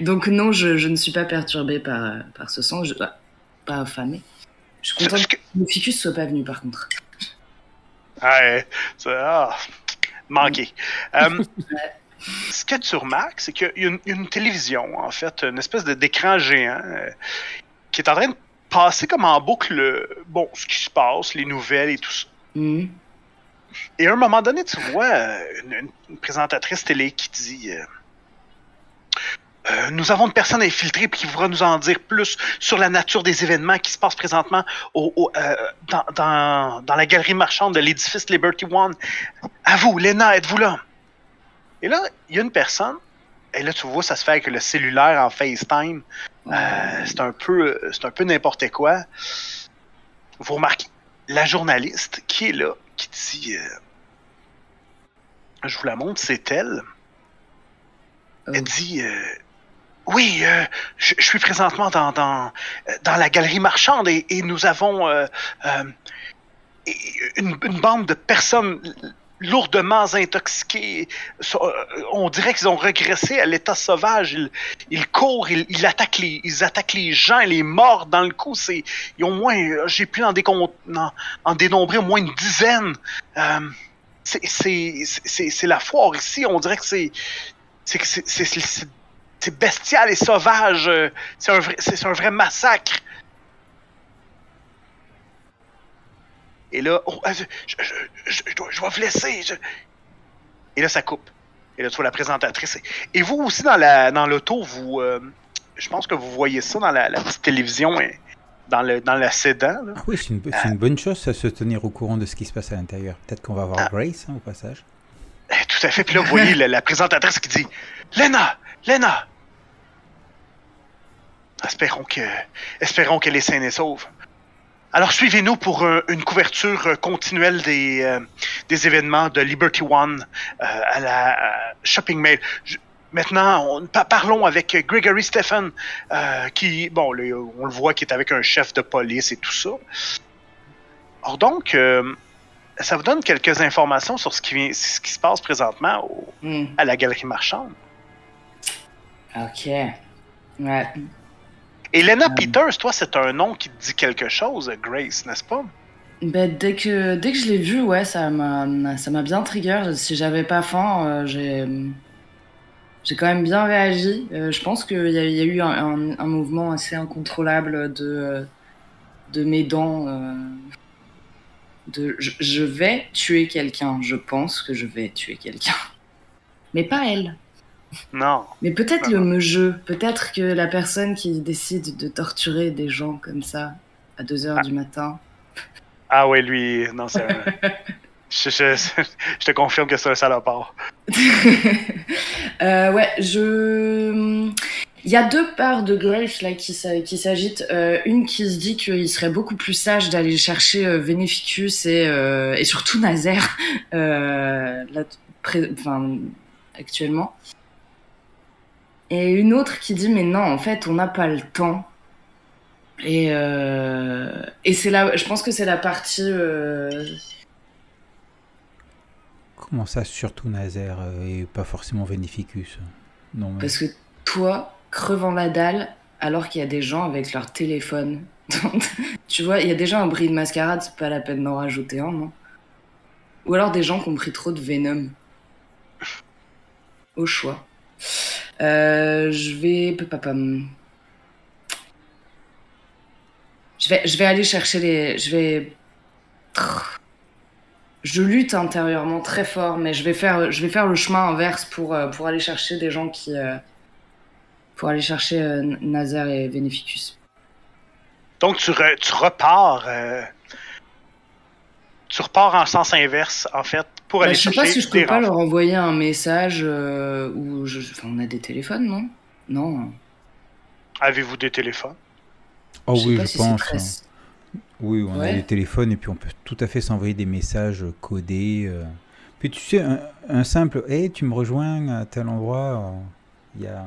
Donc non, je, je ne suis pas perturbée par, euh, par ce sang. Je, ah, pas affamée. Je suis contente que que- le ficus soit pas venu par contre. Ouais, c'est- ah, manqué. Euh, ce que tu remarques, c'est qu'il y a une, une télévision, en fait, une espèce d'écran géant euh, qui est en train de passer comme en boucle euh, bon, ce qui se passe, les nouvelles et tout ça. Mhm. Et à un moment donné, tu vois euh, une, une présentatrice télé qui dit euh, Nous avons une personne infiltrée qui pourra nous en dire plus sur la nature des événements qui se passent présentement au, au, euh, dans, dans, dans la galerie marchande de l'édifice Liberty One. À vous, Lena, êtes-vous là? Et là, il y a une personne, et là, tu vois, ça se fait avec le cellulaire en FaceTime. Euh, c'est un peu, c'est un peu n'importe quoi. Vous remarquez la journaliste qui est là, qui dit, je vous la montre, c'est elle. Oh. Elle dit, euh, Oui, euh, je, je suis présentement dans, dans, dans la galerie marchande et, et nous avons euh, euh, une, une bande de personnes lourdement intoxiqués. So- euh, On dirait qu'ils ont régressé à l'état sauvage. Ils, ils courent, ils, ils attaquent les, ils attaquent les gens, les mordent dans le cou. C'est, ont moins, j'ai pu en, en, en dénombrer au moins une dizaine. Euh, c'est la foire ici. On dirait que c'est, c'est, bestial et sauvage. Euh, C'est un vrai, c'est un vrai massacre. Et là, oh, euh, je, je, je, je dois, je dois vous laisser. Et là, ça coupe. Et là, tu vois la présentatrice. Et vous aussi, dans la dans l'auto, vous. euh, je pense que vous voyez ça dans la, la petite télévision, et dans le, dans le sédan. là. Ah oui, c'est une, c'est une bonne chose, ça, se tenir au courant de ce qui se passe à l'intérieur. Peut-être qu'on va voir Ah. Grace hein, au passage. Eh, Tout à fait. Puis là, vous voyez la, la présentatrice qui dit Lena Lena Espérons que, espérons qu'elle est saine et sauve. Alors, suivez-nous pour euh, une couverture euh, continuelle des, euh, des événements de Liberty One euh, à la Shopping Mail. Je- maintenant, on, pa- parlons avec Gregory Stephen, qui, bon, le- on le voit, qui est avec un chef de police et tout ça. Or donc, ça vous donne quelques informations sur ce qui, vient, ce qui se passe présentement au- Hmm, à la galerie marchande. Ok. Ouais. Elena Euh. Peters, toi, c'est un nom qui te dit quelque chose, Grace, n'est-ce pas? Ben, dès que dès que je l'ai vu, ouais, ça m'a ça m'a bien trigger. Si j'avais pas faim, euh, j'ai j'ai quand même bien réagi. Euh, je pense qu'il y, a- il y a eu un, un- un mouvement assez incontrôlable de de mes dents. euh, de je, je vais tuer quelqu'un. Je pense que je vais tuer quelqu'un, mais pas elle. Non. Mais peut-être Ah le me jeu. Peut-être que la personne qui décide de torturer des gens comme ça à 2 heures du matin. Ah ouais, lui, non, c'est je, je- je te confirme que c'est un salopard. Euh, ouais, je. Il y a deux parts de Grace là qui s'a- qui s'agitent. Euh, une qui se dit qu'il serait beaucoup plus sage d'aller chercher euh, Veneficus et, euh, et surtout Nazaire euh, là, pré- enfin, actuellement. Et une autre qui dit mais non, en fait, on n'a pas le temps. Et, euh, et c'est là, je pense que c'est la partie. euh, Comment ça, surtout Nazaire euh, et pas forcément Veneficus Non, mais... Parce que toi, crevant la dalle, alors qu'il y a des gens avec leur téléphone. tu vois, il y a déjà un bris de mascarade, c'est pas la peine d'en rajouter un, non? Ou alors des gens qui ont pris trop de Venom. Au choix. Euh, je vais. Je vais, aller chercher les. Je vais. Je lutte intérieurement très fort, mais je vais faire, je vais faire le chemin inverse pour, euh, pour aller chercher des gens qui. euh, pour aller chercher Nazaire et Veneficus. Donc, tu, re- tu repars... Tu repars en sens inverse, en fait, pour Bah, aller je sais chercher pas si je peux pas leur envoyer un message euh, où je... enfin, on a des téléphones, non? Non. Avez-vous des téléphones? Oh je oui, pas je si pense. très- hein. Oui, on a des téléphones et puis on peut tout à fait s'envoyer des messages codés. euh. Puis tu sais, un, un simple Hey, tu me rejoins à tel endroit. euh, Il y a,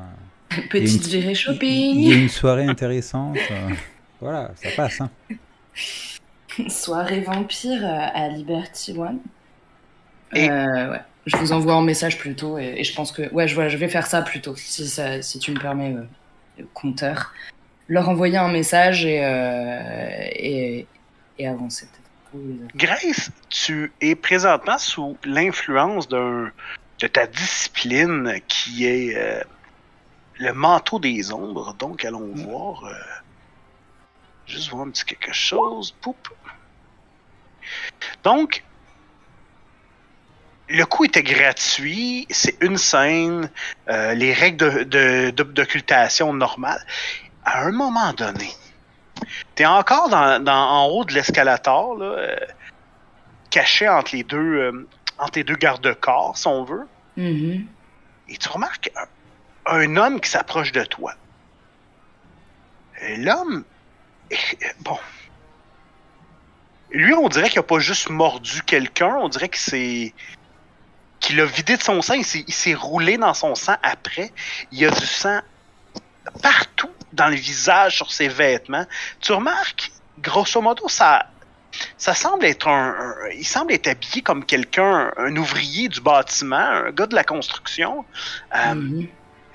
Petite virée une- shopping. il y a une soirée intéressante. Voilà, ça passe. Hein. Soirée vampire à Liberty One. Et- Euh, ouais. Je vous envoie un message plutôt et, et je pense que ouais, je, voilà, je vais faire ça plutôt si, ça, si tu me permets, euh, compteur. Leur envoyer un message et, euh, et, et avancer peut-être. Grace, tu es présentement sous l'influence d'un de ta discipline qui est euh, le manteau des ombres. Donc, allons voir. euh, juste voir un petit quelque chose. Poup. Donc, le coup était gratuit. C'est une scène. euh, les règles de- de- de- d'occultation normales. À un moment donné, T'es encore dans, dans- en haut de l'escalator, euh, caché entre les deux, euh, entre les deux garde-corps, si on veut, Mhm. et tu remarques un, un homme qui s'approche de toi. L'homme, eh, bon, lui, on dirait qu'il a pas juste mordu quelqu'un, on dirait qu'il s'est, qu'il a vidé de son sang, il s'est, roulé dans son sang après. Il y a du sang partout dans le visage, sur ses vêtements. Tu remarques, grosso modo, ça, ça semble être un, un- il semble être habillé comme quelqu'un, un ouvrier du bâtiment, un gars de la construction. Euh,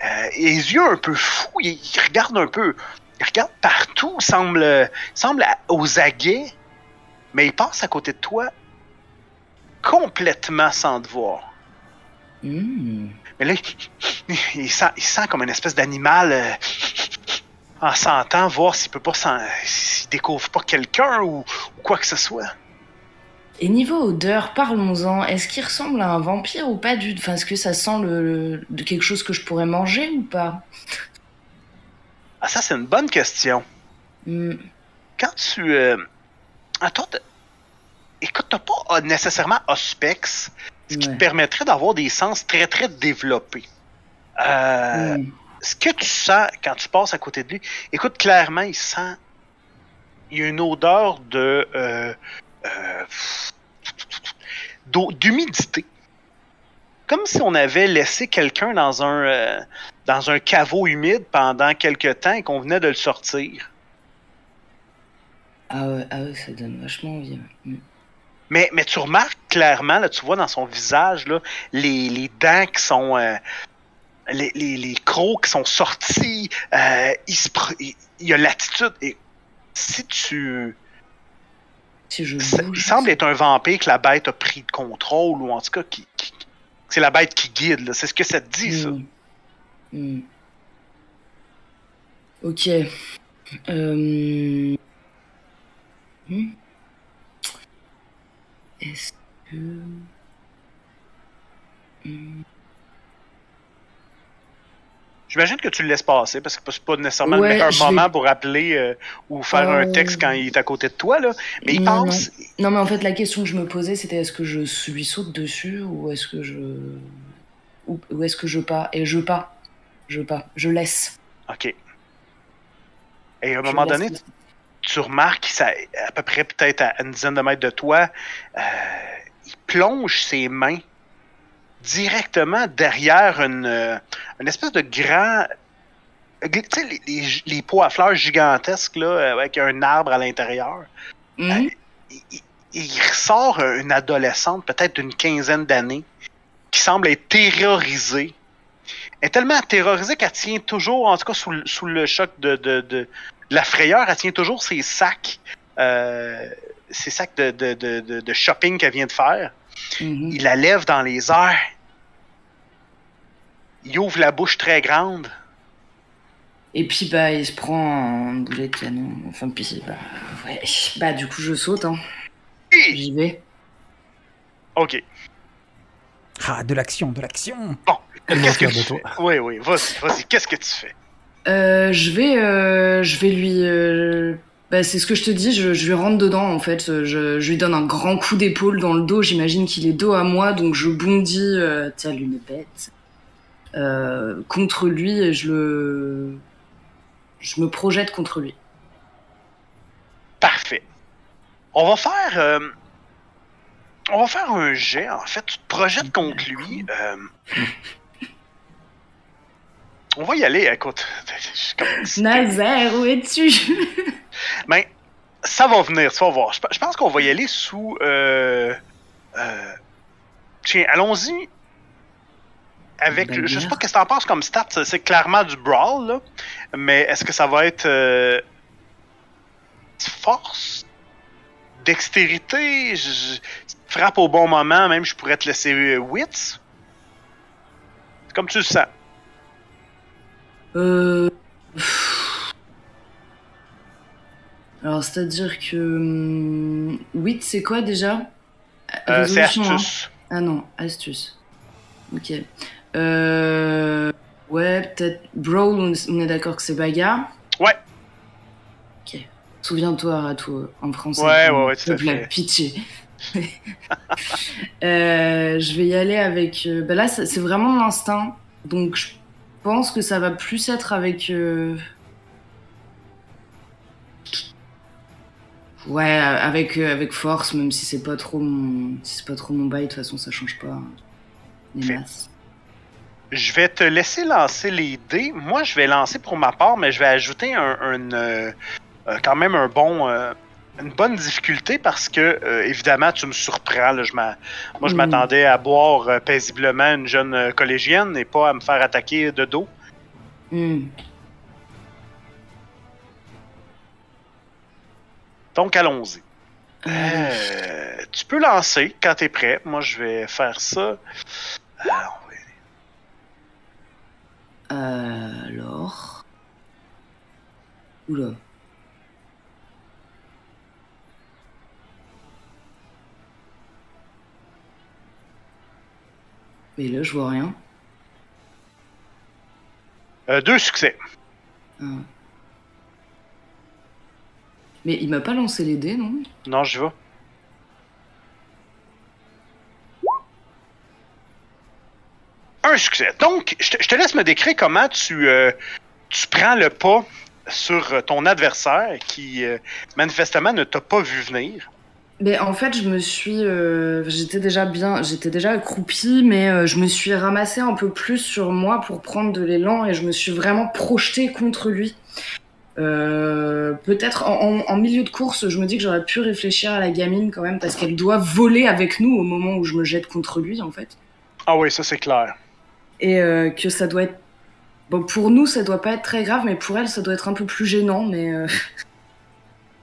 euh, les yeux un peu fous, il, il regarde un peu, il regarde partout, il semble, semble aux aguets, mais il passe à côté de toi complètement sans te voir. Mais là, il, il sent, il sent comme une espèce d'animal euh, en sentant, voir s'il peut pas s'il découvre pas quelqu'un ou, ou quoi que ce soit. Et niveau odeur, parlons-en. Est-ce qu'il ressemble à un vampire ou pas du tout? Enfin, est-ce que ça sent le, de quelque chose que je pourrais manger ou pas? Ah, ça, c'est une bonne question. Hmm. Quand tu. Euh, t'as- écoute, t'as pas euh, nécessairement Auspex, ce qui Ouais. te permettrait d'avoir des sens très, très développés. Euh, Hmm. ce que tu sens quand tu passes à côté de lui, écoute, clairement, il sent. Il y a une odeur de. euh, euh, d'humidité. Comme si on avait laissé quelqu'un dans un. euh, dans un caveau humide pendant quelque temps et qu'on venait de le sortir. Ah ouais, ah ouais, ça donne vachement envie. ouais. Mais, mais tu remarques clairement, là, tu vois dans son visage, là, les, les dents qui sont. euh, les, les, les crocs qui sont sortis. euh, il, se y a l'attitude. Et si tu. Si je ça- bouge. il semble être un vampire que la bête a pris de contrôle, ou en tout cas, qui, qui- c'est la bête qui guide. là. C'est ce que ça te dit, ça. Hmm. Hmm. Ok. Euh... hmm. Est-ce que... J'imagine que tu le laisses passer parce que c'est pas nécessairement Ouais, le meilleur je vais- moment pour appeler euh, ou faire un Euh, texte quand il est à côté de toi. Là. Mais il Non, pense. Non, mais en fait, la question que je me posais, c'était est-ce que je lui saute dessus ou est-ce que je. Ou, ou est-ce que je pas? Et je pas. Je pas. Je laisse. OK. Et à un Je moment donné, tu remarques s'est à peu près peut-être à une dizaine de mètres de toi, euh, il plonge ses mains directement derrière une, euh, une espèce de grand. euh, Tu sais, les, les, les pots à fleurs gigantesques là, avec un arbre à l'intérieur. Mhm. Il, il- il ressort une adolescente, peut-être d'une quinzaine d'années, qui semble être terrorisée. Elle est tellement terrorisée qu'elle tient toujours, en tout cas sous, le- sous le choc de, de, de la frayeur, elle tient toujours ses sacs, euh, ses sacs de, de, de, de- de shopping qu'elle vient de faire. Mhm. Il la lève dans les airs. Il ouvre la bouche très grande. Et puis, bah, il se prend un boulet de canon. Enfin, puis, bah, ouais. Bah, du coup, je saute, hein. J'y vais. Ok. Ah, de l'action, de l'action Tellement Qu'est-ce que tu toi. fais? Oui, oui, vas-y, vas-y. Qu'est-ce que tu fais? Euh, je vais, euh, je vais lui. euh, Bah, c'est ce que je te dis. Je, je lui rentre dedans en fait. Je, je lui donne un grand coup d'épaule dans le dos. J'imagine qu'il est dos à moi, donc je bondis, telle une bête, contre lui et je le, je me projette contre lui. Parfait. On va faire. on va faire un jet. En fait, tu te projettes contre lui. On va y aller. Écoute. Nazaire, où es-tu? Mais ça va venir, tu vas voir. Je, pe- je pense qu'on va y aller sous. Euh, euh, tiens, allons-y. Avec. Bagarre. Je sais pas qu'est-ce que t'en penses comme stat. c'est- clairement du brawl, là. Mais est-ce que ça va être. euh, force Dextérité? Je- Frappe au bon moment, même je pourrais te laisser euh, wits. C'est comme tu le sens. Euh... Alors, c'est-à-dire que... hum, Wit, c'est quoi déjà? Euh, c'est hein. astuce. Ah non, astuce. Ok. Euh... Ouais, peut-être Brawl, on est d'accord que c'est bagarre. Ouais. Ok. Souviens-toi à tout en français. Ouais, ouais, ouais, tout à fait. Pitié. Euh, je vais y aller avec. bah là, c'est c'est vraiment l'instinct. Donc, je pense que ça va plus être avec. euh, Ouais, avec, euh, avec force, même si c'est pas trop mon, si c'est pas trop mon bail, de toute façon ça change pas les Fait. masses. je vais te laisser lancer les dés. Moi, je vais lancer pour ma part, mais je vais ajouter un, un, euh, euh, quand même un bon, euh, une bonne difficulté parce que, euh, évidemment, tu me surprends. là. Je Moi, je Mm. m'attendais à boire euh, paisiblement une jeune euh, collégienne et pas à me faire attaquer de dos. Hmm. Donc, allons-y. Euh, tu peux lancer quand tu es prêt. Moi, je vais faire ça. Alors, alors. Oula. Mais là, je vois rien. euh, deux succès. Ah. Mais il m'a pas lancé les dés, non? Non, je vais. Un succès. Donc, je te, je te laisse me décrire comment tu, euh, tu prends le pas sur ton adversaire qui, euh, manifestement, ne t'a pas vu venir. Mais en fait, je me suis, euh, j'étais déjà bien, j'étais déjà accroupie, mais euh, je me suis ramassée un peu plus sur moi pour prendre de l'élan et je me suis vraiment projetée contre lui. Euh, Peut-être en, en- en milieu de course, je me dis que j'aurais pu réfléchir à la gamine quand même parce qu'elle doit voler avec nous au moment où je me jette contre lui en fait, Ah oui, ça c'est clair. et que ça doit être, bon pour nous ça doit pas être très grave, mais pour elle ça doit être un peu plus gênant, mais.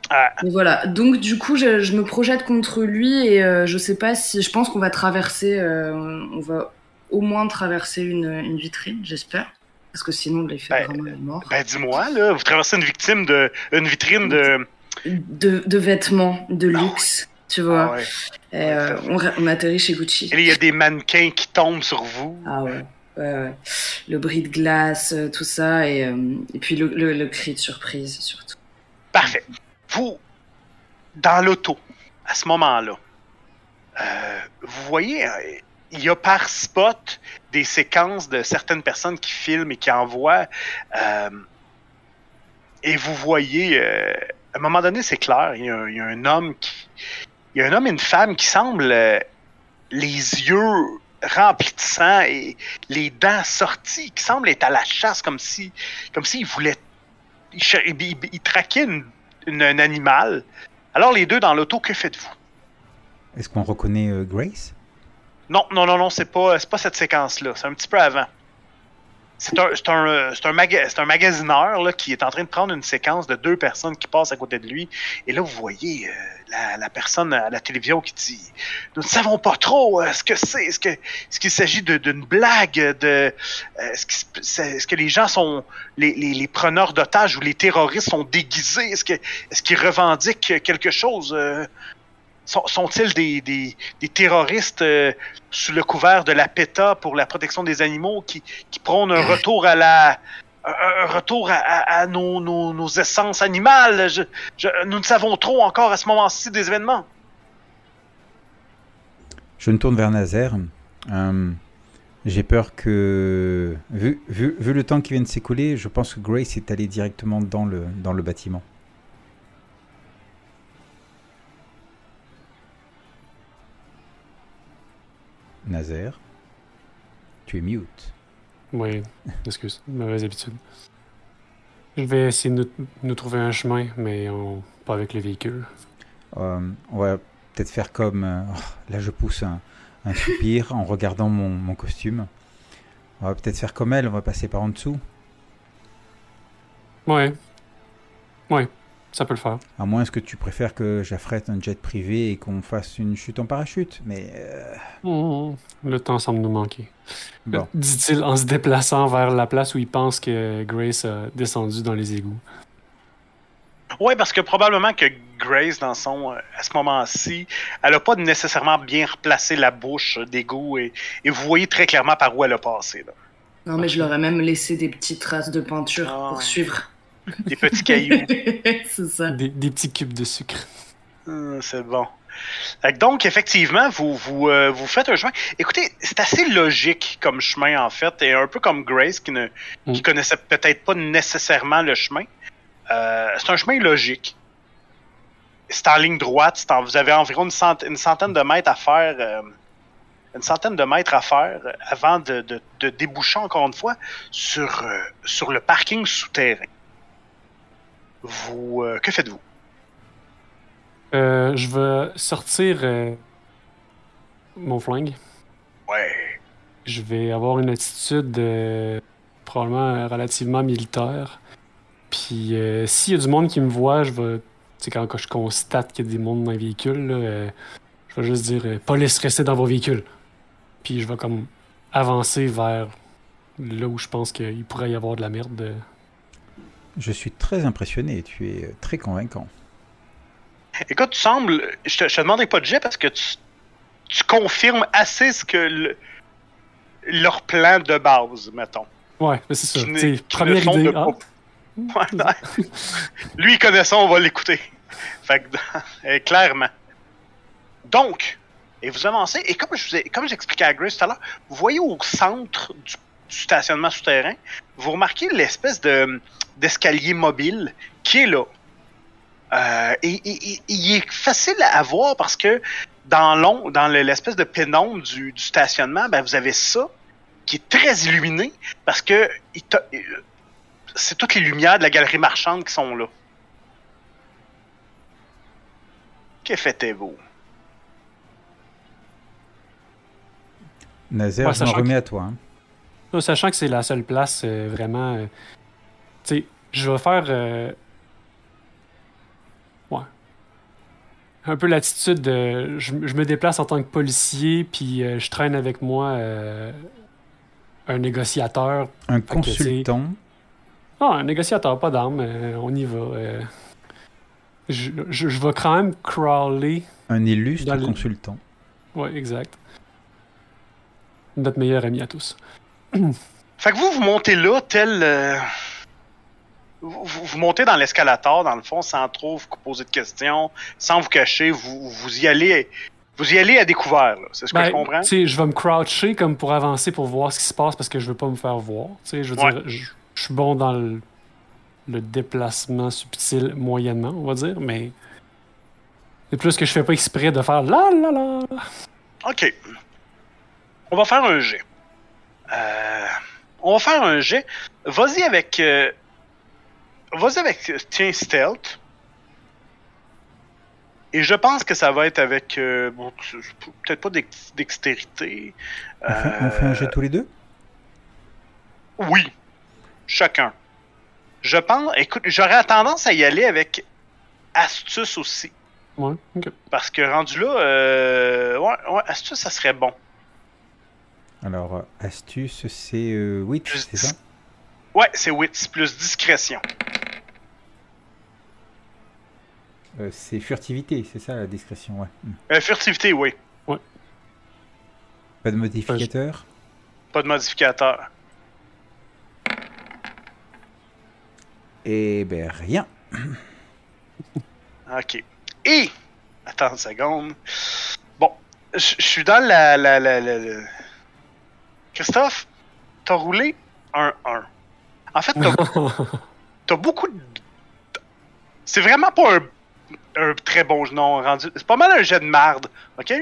Ah, voilà, donc du coup, je, je me projette contre lui et euh, je sais pas si. Je pense qu'on va traverser. euh, on va au moins traverser une, une vitrine, j'espère. Parce que sinon, l'effet Ben, vraiment est mort. ben dis-moi, là, vous traversez une victime de. une vitrine de. De, de vêtements, de luxe, tu vois. Ah ouais. Et, euh, on, atterrit chez Gucci. Il y a des mannequins qui tombent sur vous. Ah ouais. Ouais, ouais. Le bris de glace, tout ça, et, et puis le, le, le cri de surprise surtout. Parfait. Vous, dans l'auto, à ce moment-là, euh, vous voyez, euh, il y a par spot des séquences de certaines personnes qui filment et qui envoient. euh, et vous voyez, euh, à un moment donné, c'est clair, il y, a, un homme. Il y a un homme et une femme qui semblent les yeux remplis de sang et les dents sorties, qui semblent être à la chasse comme si comme s'ils voulaient. Ils- ils traquaient une- une- un animal. Alors les deux dans l'auto, que faites-vous? Est-ce qu'on reconnaît euh, Grace? Non, non, non, non, c'est pas, c'est pas cette séquence-là. C'est un petit peu avant. C'est un, un, un, maga- un magasineur là, qui est en train de prendre une séquence de deux personnes qui passent à côté de lui. Et là, vous voyez euh, la, la personne à la télévision qui dit Nous ne savons pas trop euh, ce que c'est. Est-ce, que, est-ce qu'il s'agit d'une blague de, euh, est-ce, qu'il c'est- est-ce que les gens sont. Les, les, les preneurs d'otages ou les terroristes sont déguisés? Est-ce, que, est-ce qu'ils revendiquent quelque chose euh, sont-ils des, terroristes euh, sous le couvert de la PETA pour la protection des animaux qui, qui prônent un retour à la un retour à, nos, nos, essences animales? Je- nous ne savons trop encore à ce moment-ci des événements. Je me tourne vers Nazaire. Euh, J'ai peur que, vu, vu, vu le temps qui vient de s'écouler, je pense que Grace est allée directement dans le, dans le bâtiment. Nazaire, tu es mute. Oui, excuse, mauvaise habitude. Je vais essayer de nous, nous trouver un chemin, mais on- pas avec le véhicule. Euh, on va peut-être faire comme... euh, oh, là, je pousse un, un soupir en regardant mon, mon costume. On va peut-être faire comme elle, on va passer par en dessous. Ouais. Ouais, ça peut le faire. À moins que tu préfères que j'affrète un jet privé et qu'on fasse une chute en parachute. Mais euh, Mmh, Le temps semble nous manquer. bon, Dit-il en se déplaçant vers la place où il pense que Grace a descendu dans les égouts. Oui, parce que probablement que Grace, dans son, euh, à ce moment-ci, elle n'a pas nécessairement bien replacé la bouche d'égout et, et vous voyez très clairement par où elle a passé. là. Non, mais je leur ai même laissé des petites traces de peinture Ah. pour suivre. Des petits cailloux. c'est ça. Des, des petits cubes de sucre. Hum, c'est bon. Donc, effectivement, vous, vous, euh, vous faites un chemin. Écoutez, c'est assez logique comme chemin, en fait, et un peu comme Grace, qui ne qui Mm. connaissait peut-être pas nécessairement le chemin. Euh, c'est un chemin logique. C'est en ligne droite. en- vous avez environ une, cent- une centaine de mètres à faire. euh, une centaine de mètres à faire avant de, de- de déboucher encore une fois sur, euh, sur le parking souterrain. Vous, euh, que faites-vous? Euh, je vais sortir euh, mon flingue. Ouais. Je vais avoir une attitude probablement relativement militaire. Puis s'il y a du monde qui me voit, je vais. Tu quand, je constate qu'il y a des mondes dans les véhicules, là, je vais juste dire euh, Police, restez dans vos véhicules. Puis je vais comme avancer vers là où je pense qu'il pourrait y avoir de la merde. Je suis très impressionné, tu es euh, très convaincant. Écoute, tu sembles. Je te, je te demanderai pas de jet parce que tu, tu confirmes assez ce que le- leur plan de base, mettons. Ouais, mais c'est ça. Première idée. de ah, pas- Ouais. Lui, il connaît ça, on va l'écouter. Fait que, euh, clairement. Donc, et vous avancez, et comme je vous ai- comme j'expliquais à Grace tout à l'heure, vous voyez au centre du, du stationnement souterrain, vous remarquez l'espèce de d'escalier mobile qui est là. Euh, et, et- et- il est facile à voir parce que dans l'om- dans le- l'espèce de pénombre du, du stationnement, ben, vous avez ça qui est très illuminé parce que t'a- c'est toutes les lumières de la galerie marchande qui sont là. Que faites-vous? Nazaire, Ouais, je m'en remets à toi. hein. Non, sachant que c'est la seule place euh, vraiment. euh, sais, je vais faire. euh, ouais. Un peu l'attitude de. Je, je me déplace en tant que policier, puis euh, je traîne avec moi euh, un négociateur. Un que consultant. Non, un négociateur, pas d'armes, euh, on y va. euh. je, je, je vais quand même crawler. Un illustre le- consultant. Ouais, exact. Notre meilleur ami à tous. Fait que vous, vous montez là, tel. Vous, montez dans l'escalator, dans le fond, sans trop vous poser de questions, sans vous cacher, vous, vous y allez. Vous y allez à découvert. C'est ce que Ben, je comprends? tu sais, je vais me croucher comme pour avancer pour voir ce qui se passe parce que je veux pas me faire voir. Tu sais, je veux Ouais. dire, je, je suis bon dans le, le déplacement subtil moyennement, on va dire, mais c'est plus que je fais pas exprès de faire la la la. Ok. On va faire un jet. Euh, on va faire un jet. Vas-y avec. euh, Vas-y avec. euh, Tiens, stealth. Et je pense que ça va être avec. euh, bon, Peut-être pas dex- dextérité. On fait, on fait un Euh, jet tous les deux? Oui. Chacun. Je pense. Écoute, j'aurais tendance à y aller avec astuce aussi. Ouais, ok. Parce que rendu là, euh, ouais, ouais, astuce, ça serait bon. Alors, euh, astuce, c'est euh, wit, Plus c'est ça? Ouais, c'est wits plus discrétion. Euh, C'est furtivité, c'est ça la discrétion, ouais. Hmm. Euh, furtivité, oui. Pas de modificateur? Pas de modificateur. Eh ben rien. Ok. Et. Attends une seconde. Bon. Je je suis dans la. la, la, la- la- Christophe, t'as roulé un 1. En fait, t'as t'as beaucoup de. C'est vraiment pas un, un très bon nom rendu. C'est pas mal un jet de marde, ok?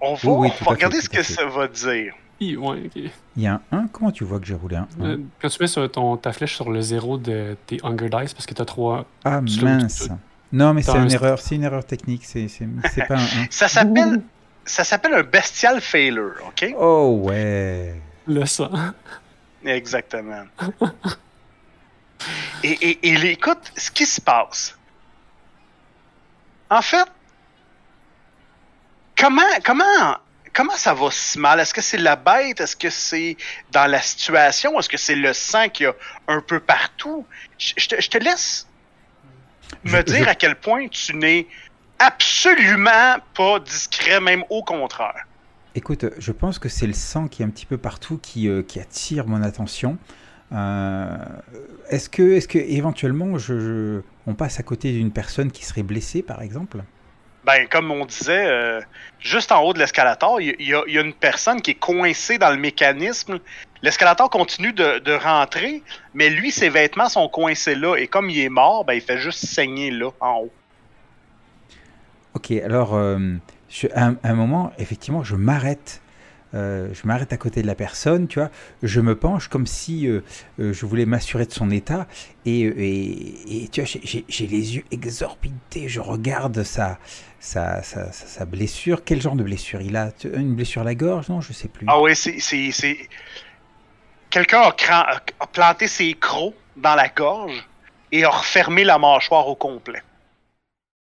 On va, Oui, oui, on va regarder fait, ce que fait. ça va dire. Hi, ouais. Il y a un 1, comment tu vois que j'ai roulé un? 1 Euh, Quand tu mets sur ton, ta flèche sur le zéro de tes Hunger Dice, parce que t'as trois. Ah tu l'as- mince. Non, mais c'est une erreur, c'est une erreur technique, c'est c'est- c'est pas un 1. Ça s'appelle. Ça s'appelle un bestial failure, ok? Oh ouais. Le sang. Exactement. et, et, écoute, ce qui se passe. En fait, comment, comment, comment ça va si mal? Est-ce que c'est la bête? Est-ce que c'est dans la situation? Est-ce que c'est le sang qu'il y a un peu partout? Je, je te, je te laisse me Je- dire à quel point tu n'es absolument pas discret, même au contraire. Écoute, je pense que c'est le sang qui est un petit peu partout qui, euh, qui attire mon attention. Euh, est-ce que, est-ce que éventuellement, je, je- on passe à côté d'une personne qui serait blessée, par exemple? Ben, comme on disait, euh, juste en haut de l'escalator, il y, a- il y a une personne qui est coincée dans le mécanisme. L'escalator continue de, de rentrer, mais lui, ses vêtements sont coincés là. Et comme il est mort, ben, il fait juste saigner là, en haut. Ok, alors, euh, à, un, moment, effectivement, je m'arrête euh, je m'arrête à côté de la personne, tu vois, je me penche comme si euh, euh, je voulais m'assurer de son état, et, et, et tu vois, j'ai- les yeux exorbités, je regarde sa, sa, sa, sa- blessure. Quel genre de blessure il a? Une blessure à la gorge? Non, je sais plus. Ah oui, c'est. Quelqu'un a planté ses crocs dans la gorge et a refermé la mâchoire au complet.